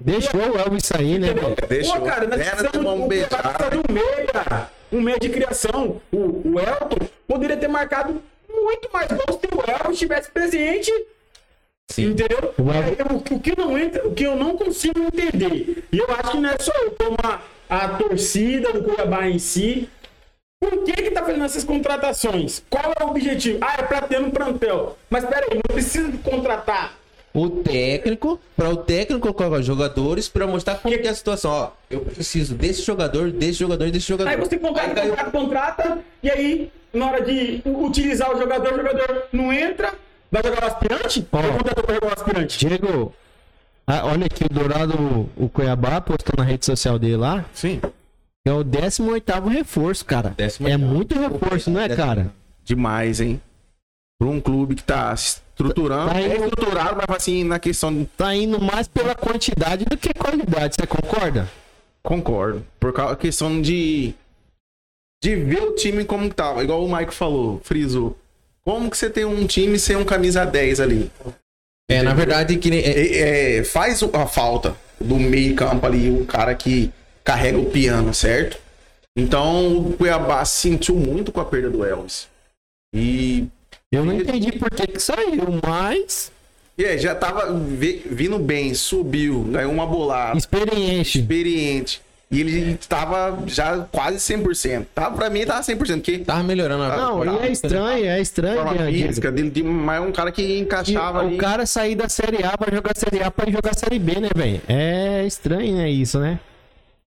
Deixou o Elvis sair, né, Entendeu? velho? Deixou. Pô, cara, nós precisamos tomar um um, de um meia. Um meia de criação. O, o Elton poderia ter marcado muito mais gols se o Elton estivesse presente. Sim. Entendeu? É, o, que não entra, o que eu não consigo entender. E eu acho que não é só eu, como a, a torcida do Cuiabá em si. Por que que tá fazendo essas contratações? Qual é o objetivo? Ah, é pra ter um plantel. Mas peraí, não precisa de contratar O técnico, para o técnico colocar jogadores, para mostrar como que é a situação. Ó, eu preciso desse jogador, desse jogador, desse jogador. Aí você contrata, Aí caiu- contrata, contrata, e aí, na hora de utilizar o jogador, o jogador não entra, vai jogar o aspirante? Ó. Ou contratou pra jogar o aspirante? Diego, ah, olha aqui, o Dourado, o Cuiabá postou na rede social dele lá. Sim. É o 18 reforço, cara. 18º. É muito reforço, não é, cara? Demais, hein? Pra um clube que tá se estruturando. Tá é indo- estruturado, mas assim, na questão. de- Tá indo mais pela quantidade do que qualidade, você concorda? Concordo. Por causa da questão de. De ver o time como tava. Igual o Mike falou, frisou. Como que você tem um time sem um camisa 10 ali? É, na verdade, que nem- é- É, é, faz a falta do meio campo ali, o cara que carrega o piano, certo? Então o Cuiabá sentiu muito com a perda do Elvis. E, Eu não entendi por que que saiu, mas e aí, já tava vi- vindo bem, subiu, ganhou uma bolada, experiente. experiente. E ele estava já quase 100%. Tá, pra mim tava 100%, porque tava melhorando a Não, e é estranho, é estranho, forma física dele, de- mas é um cara que E encaixava ali. o cara sair da Série A pra jogar Série A pra jogar Série B, né, velho? É estranho, né, isso, né?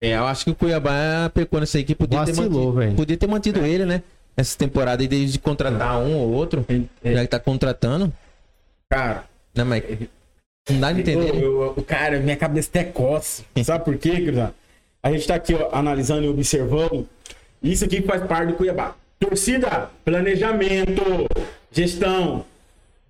É, eu acho que o Cuiabá pecou nessa equipe. Podia ter Vacilou, mantido, velho. podia ter mantido ele, né? Essa temporada aí, desde contratar um ou outro. Já que tá contratando. Cara, Né, Mike? Não dá de entender. eu- eu- cara, minha cabeça até coça. Sabe por quê, Cruzado? A gente tá aqui ó, analisando e observando. Isso aqui faz parte do Cuiabá. Torcida, planejamento, gestão.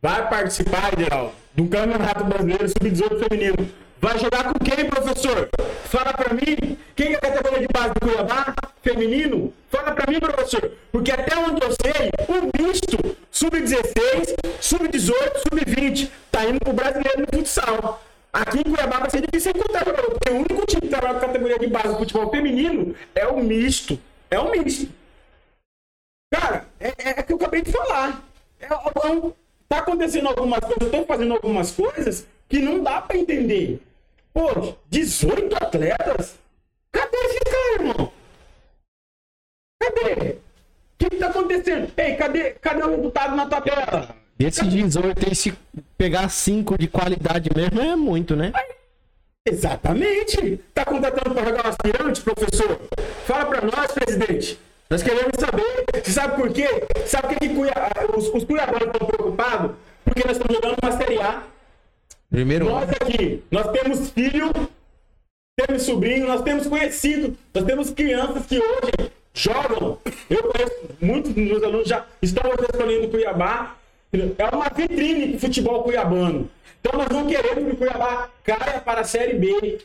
Vai participar, Geraldo, de um campeonato brasileiro sub-18 feminino. Vai jogar com quem, professor? Fala pra mim. Quem é a categoria de base do Cuiabá? Feminino? Fala pra mim, professor. Porque até onde eu sei, o misto sub-16, sub-18, sub-20 tá indo pro brasileiro no futsal. Aqui em Cuiabá vai ser difícil encontrar porque o único time que trabalha com categoria de base do futebol feminino é o misto. É o misto. Cara, é, é, é que eu acabei de falar. É, é um- tá acontecendo algumas coisas, estão fazendo algumas coisas que não dá pra entender. Pô, 18 atletas? Cadê esse cara, irmão? Cadê? O que, que tá acontecendo? Ei, cadê, cadê o resultado na tabela? Esse 18 aí, se pegar 5 de qualidade mesmo, é muito, né? Exatamente. Tá contratando para jogar um aspirante, professor? Fala para nós, presidente. Nós queremos saber. Você sabe por quê? Sabe por que Cuiabá- os, os cuiabanos estão preocupados? Porque nós estamos jogando uma Série A. Primeiro, Nós aqui, nós temos filho, temos sobrinho, nós temos conhecido, nós temos crianças que hoje jogam. Eu conheço muitos dos meus alunos já estão hoje escolhendo o Cuiabá. É uma vitrine do futebol cuiabano. Então nós não queremos que o Cuiabá caia para a Série B.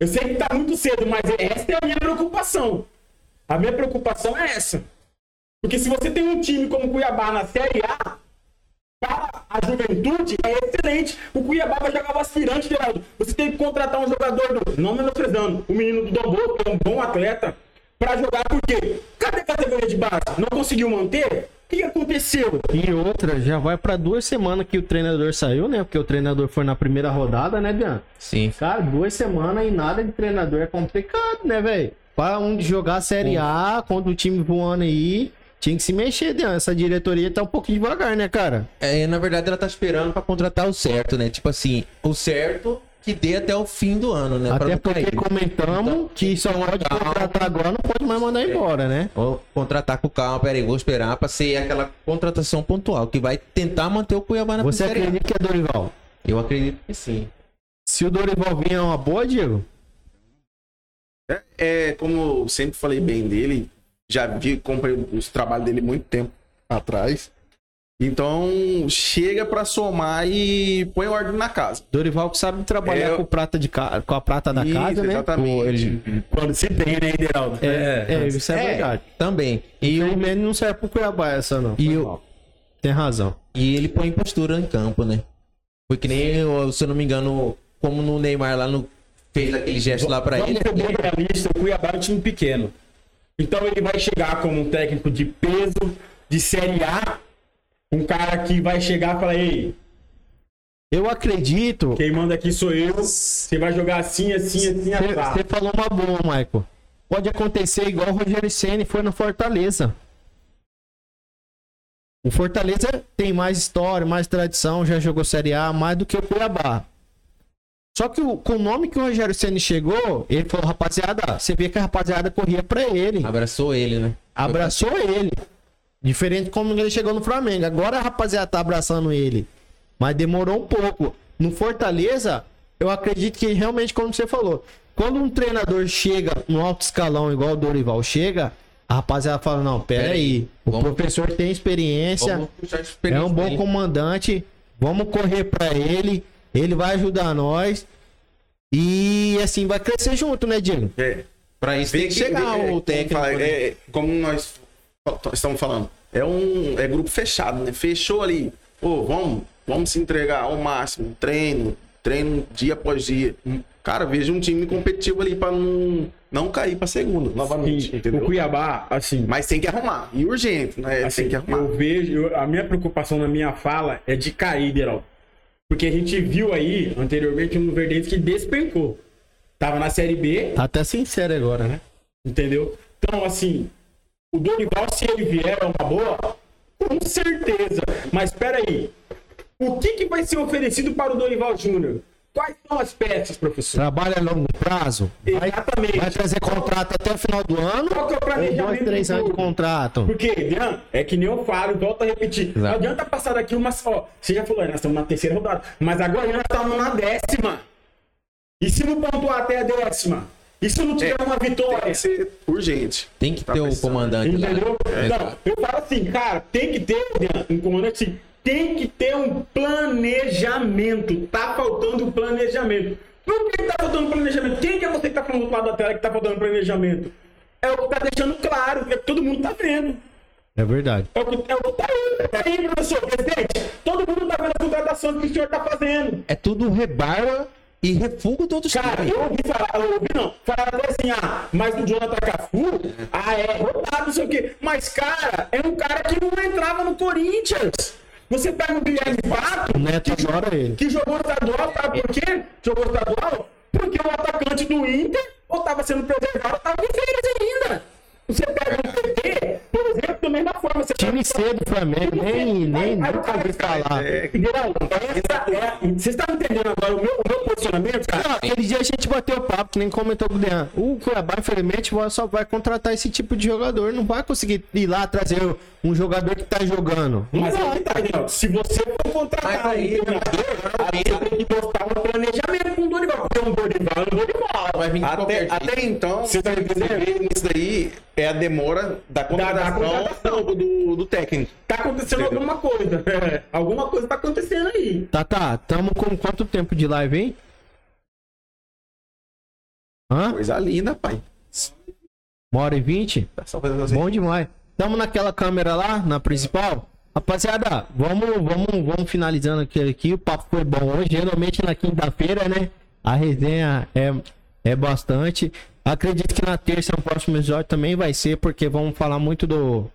Eu sei que está muito cedo, mas essa é a minha preocupação. A minha preocupação é essa. Porque se você tem um time como o Cuiabá na Série A, para a juventude é excelente. O Cuiabá vai jogar o aspirante, Geraldo. Você tem que contratar um jogador, do, não menosprezando, o menino do Dom Bosco, que é um bom atleta, para jogar, por quê? Cadê a categoria de base? Não conseguiu manter? O que aconteceu? E outra, já vai pra duas semanas que o treinador saiu, né? Porque o treinador foi na primeira rodada, né, Dan? sim. Cara, duas semanas e nada de treinador é complicado, né, velho? Pra um jogar a Série A, contra o time voando aí, tinha que se mexer, Dan. Essa diretoria tá um pouco devagar, né, cara? É, na verdade, ela tá esperando pra contratar o certo, né? Tipo assim, o certo que dê até o fim do ano, né? Até porque cair. comentamos Então, que só pode calma. contratar agora, não pode mais mandar embora, né? Vou contratar com calma, peraí, vou esperar pra ser aquela contratação pontual que vai tentar manter o Cuiabá na Você acredita que é Dorival? Eu acredito que sim. Se o Dorival vir é uma boa, Diego? É, é, como eu sempre falei bem dele, já vi, comprei os trabalhos dele muito tempo atrás. Então, chega pra somar e põe ordem na casa. Dorival que sabe trabalhar É, eu- com, prata de ca... com a prata da Isso, casa, né? Exatamente. Quando se tem, né, Geraldo? É, é, isso é, É, verdade. Também. E o Mendes não serve pro Cuiabá essa, não. E mal. Tem razão. e ele põe postura em campo, né? Foi que nem, eu, se eu não me engano, como no Neymar lá no, fez aquele gesto lá pra Vamos ele. bem realista, o Cuiabá é um time pequeno. Então ele vai chegar como um técnico de peso, de Série A, um cara que vai chegar e falar, ei, Eu acredito. quem manda aqui sou eu, você vai jogar assim, assim, assim, assim. Você falou uma boa, Michael. Pode acontecer igual o Rogério Ceni foi no Fortaleza. O Fortaleza tem mais história, mais tradição, já jogou Série A mais do que o Cuiabá. Só que o- com o nome que o Rogério Ceni chegou, ele falou, rapaziada, você vê que a rapaziada corria pra ele. Abraçou ele, né? Abraçou ele. Diferente como ele chegou no Flamengo. Agora a rapaziada tá abraçando ele. Mas demorou um pouco. No Fortaleza, eu acredito que realmente, como você falou, quando um treinador chega no alto escalão, igual o Dorival chega, a rapaziada fala: Não, pera, Pera aí. O vamos- professor tem experiência, Vamos puxar a é experiência um bom comandante. Vamos correr pra ele. Ele vai ajudar nós. E assim, vai crescer junto, né, Diego? É. Pra isso tem que Vê chegar o como técnico. fala- né? é, como nós estamos falando, é um é grupo fechado, né? Fechou ali. Pô, vamos, vamos se entregar ao máximo. Treino, treino dia após dia. Cara, veja um time competitivo ali pra não, não cair pra segunda, novamente. Sim, entendeu? o Cuiabá, assim, Mas tem que arrumar. E urgente, né? assim tem que arrumar. eu vejo, eu- a minha preocupação na minha fala é de cair, Derol. Porque a gente viu aí, anteriormente, um Verdense que despencou. Tava na Série B, Tá até sincero agora, né? entendeu? Então, assim, o Dorival, se ele vier, é uma boa? Com certeza. Mas espera aí. O que, que vai ser oferecido para o Dorival Júnior? Quais são as peças, professor? Trabalha a longo prazo. Vai, Exatamente. vai trazer contrato até o final do ano. Qual que é o Ou planejamento dois, três anos de contrato. Porque, Dean, é que nem eu falo, volto a repetir. Não Exato. adianta passar daqui uma só. Você já falou, nós estamos na terceira rodada. Mas agora nós estamos na décima. E se não pontuar até a décima? E se não tiver uma Tem vitória? que ser urgente. Tem que Tá ter o comandante lá. Entendeu? É. Não, eu falo assim, cara, tem que ter, um comandante assim, tem que ter um planejamento. Tá faltando planejamento. Por que tá faltando planejamento? Quem que é você que tá falando do lado da tela que tá faltando planejamento? É o que tá deixando claro, que todo mundo tá vendo. É verdade. É o que, é o que tá aí, tá aí, professor, presidente. Todo mundo tá vendo a contratação que o senhor tá fazendo. É tudo rebarba e refugo do outros Cara, times. eu ouvi falar, eu ouvi não, falar até assim, ah, mas o Jonathan Cafu, ah, é rodado, não sei o quê. Mas, cara, é um cara que não entrava no Corinthians. Você pega o Guilherme Pato, Neto que, ele. que jogou estadual, sabe por quê? Jogou estadual? Porque o atacante do Inter ou estava sendo preservado, estava em férias ainda. Você pega o PT, Você Time cedo do Flamengo, nem, nem nunca ouvi falar. É? Essa é, você está entendendo agora o meu, o meu posicionamento, cara? Não, aquele dia a gente bateu o papo, que nem comentou com o Dean. O Cuiabá, infelizmente, só vai contratar esse tipo de jogador. Não vai conseguir ir lá trazer um jogador que tá jogando. Não Mas vai. aí tá, Daniel. Se você for contratar Mas aí, um treinador, aí tem que botar um planejamento com o Dorival. Porque um Dorival é um Dorival. Vai vir de Até, até então, Você tá entendendo? isso daí é a demora da contratação, contratação. do, do técnico. Tá acontecendo Entendeu? alguma coisa. É, alguma coisa tá acontecendo aí. Tá, tá. Tamo com quanto tempo de live, hein? Hã? Coisa linda, pai. Uma hora e vinte? Tá assim. Bom demais. Tamo naquela câmera lá, na principal. Rapaziada, vamos, vamos, vamos finalizando aqui, aqui. O papo foi bom hoje. Geralmente na quinta-feira, né? A resenha é, é bastante. Acredito que na terça, no próximo episódio, também vai ser, porque vamos falar muito do.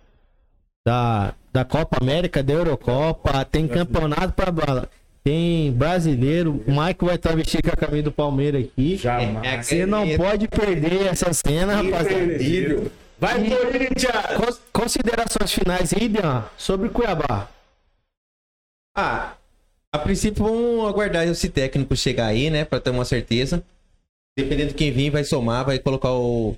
Da, da Copa América, da Eurocopa. Tem campeonato pra. bala- Tem brasileiro. O Mike vai estar vestido com a camisa do Palmeiras aqui. Jamais. Você não pode perder essa cena, rapaziada. Vai, Corinthians! Cons- Considerações finais aí, Dean, sobre Cuiabá. Ah, a princípio vamos aguardar esse técnico chegar aí, né? Pra ter uma certeza. Dependendo de quem vir, vai somar, vai colocar o,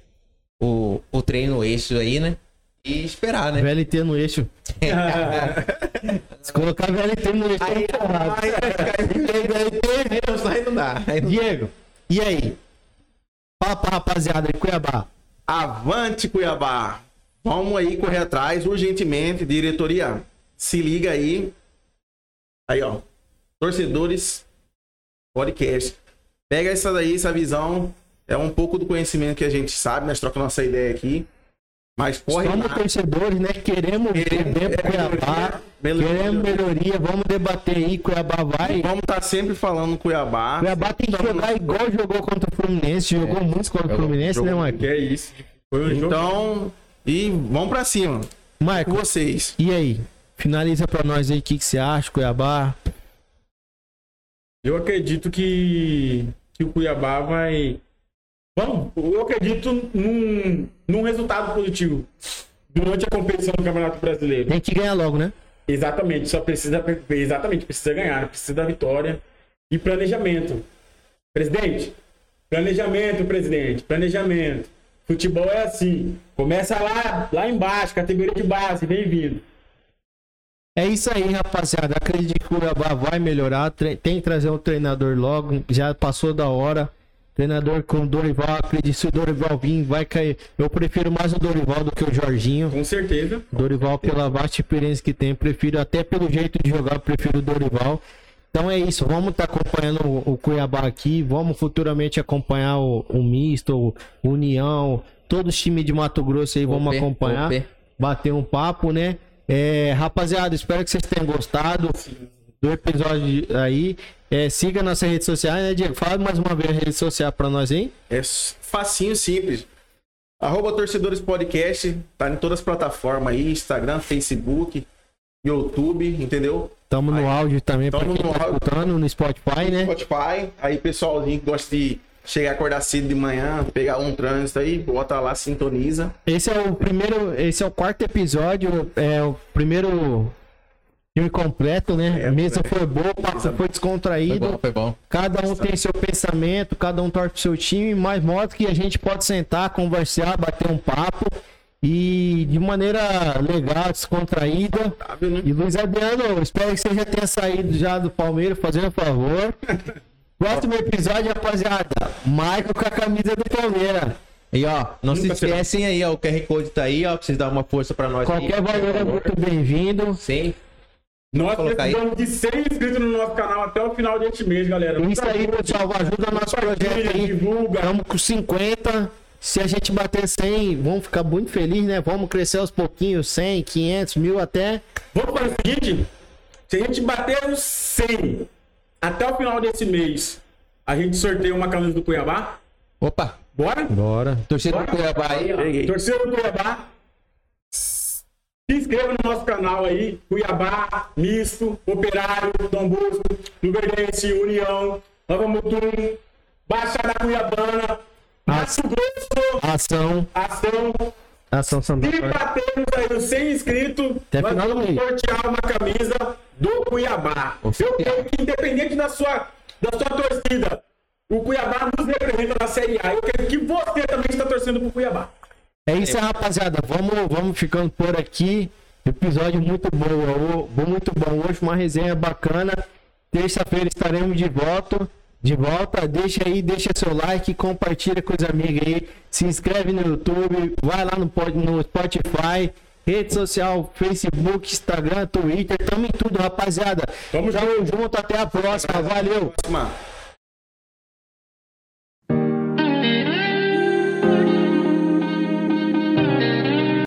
o, o treino no eixo aí, né? E esperar, né? VLT no eixo. Se colocar VLT no eixo, Aí- tá errado. aí Tem VLT. Aí não, aí não dá. Aí não- Diego, e aí? Fala pra rapaziada de Cuiabá. Avante, Cuiabá! Vamos aí correr atrás, urgentemente, diretoria. Se liga aí. Aí, ó. Torcedores podcast. Pega essa daí, essa visão. É um pouco do conhecimento que a gente sabe, nós trocamos nossa ideia aqui. Mas corre Somos lá. torcedores, né? Queremos Queremos- é, Cuiabá. melhoria. Queremos melhoria. Vamos debater aí. Cuiabá vai. Vamos estar sempre falando Cuiabá. Cuiabá tem que jogar igual jogou contra o Fluminense. Jogou muito contra o Fluminense, né, Que Marco? é isso. Foi um jogo. Então, e vamos pra cima. Marco, vocês. e aí? Finaliza pra nós aí o que, que você acha, Cuiabá. Eu acredito que, que o Cuiabá vai. Vamos, eu acredito num, num resultado positivo durante a competição do Campeonato Brasileiro. Tem que ganhar logo, né? Exatamente, só precisa exatamente precisa ganhar, precisa da vitória e planejamento. Presidente, planejamento, presidente, planejamento. Futebol é assim, começa lá, lá embaixo, categoria de base, bem-vindo. É isso aí, rapaziada. Acredito que o Cuiabá vai melhorar. Tem que trazer um treinador logo. Já passou da hora. Treinador com o Dorival. Acredito que se o Dorival vir, vai cair. Eu prefiro mais o Dorival do que o Jorginho. Com certeza. Dorival, pela vasta experiência que tem, prefiro até pelo jeito de jogar, prefiro o Dorival. Então é isso, vamos estar acompanhando o, o Cuiabá aqui, vamos futuramente acompanhar o, o Misto, o União, todos os times de Mato Grosso aí, vamos acompanhar, bater um papo, né? É, rapaziada, espero que vocês tenham gostado do episódio aí. É, siga nossas redes sociais, né, Diego? Fala mais uma vez a rede social pra nós aí. É facinho, simples. Arroba Torcedores Podcast, tá em todas as plataformas aí, Instagram, Facebook, YouTube, entendeu? Tamo no Aí. áudio também, pra Tamo quem no tá áudio. escutando, no Spotify, né? Spotify, aí pessoalzinho que gosta de chegar, acordar cedo de manhã, pegar um trânsito aí, bota lá, sintoniza. Esse é o primeiro, esse é o quarto episódio, é o primeiro filme completo, né? É, a mesa é. foi boa, o papo foi Foi descontraído. bom, foi bom. Cada um tem seu pensamento, cada um torce pro seu time, mas modo que a gente pode sentar, conversar, bater um papo e de maneira legal, descontraída. Né? E Luiz Adriano, espero que você já tenha saído já do Palmeiras, fazendo um favor. Próximo episódio, rapaziada, Michael com a camisa do Palmeiras. E ó, não se Nunca será. esquecem aí, ó, o QR Code tá aí, ó, pra vocês darem uma força pra nós. Qualquer aí, valor é muito bem-vindo. Sim. Nós precisamos de 100 inscritos no nosso canal até o final deste mês, galera. Isso aí, pessoal, ajuda o nosso projeto aí. divulga. Estamos com 50. Se a gente bater 100, vamos ficar muito felizes, né? Vamos crescer aos pouquinhos, 100, 500, mil até. Vamos fazer o seguinte: se a gente bater os 100 até o final desse mês, a gente sorteia uma camisa do Cuiabá. Opa, Bora? Bora. torcedor do Cuiabá aí. Torcedor do Cuiabá. Se inscreva no nosso canal aí, Cuiabá, Misto, Operário, Dom Bosco, Luverdense, União, Nova Mutum, Baixada Cuiabana, Mato Grosso, Ação. Ação. Ação Santa Se Cruz. batermos aí os 100 inscritos, Até nós do vamos mês. sortear uma camisa do Cuiabá. Eu quero que, independente da sua, da sua torcida, o Cuiabá nos representa na Série A. Eu quero que você também está torcendo pro Cuiabá. É isso aí, rapaziada. Vamos, vamos ficando por aqui. Episódio muito bom, muito bom hoje, uma resenha bacana. Terça-feira estaremos de volta. De volta, deixa aí, deixa seu like, compartilha com os amigos aí, se inscreve no YouTube, vai lá no, no Spotify, rede social, Facebook, Instagram, Twitter, tamo em tudo, rapaziada. Tamo Tamo junto, até a próxima, valeu. Próxima.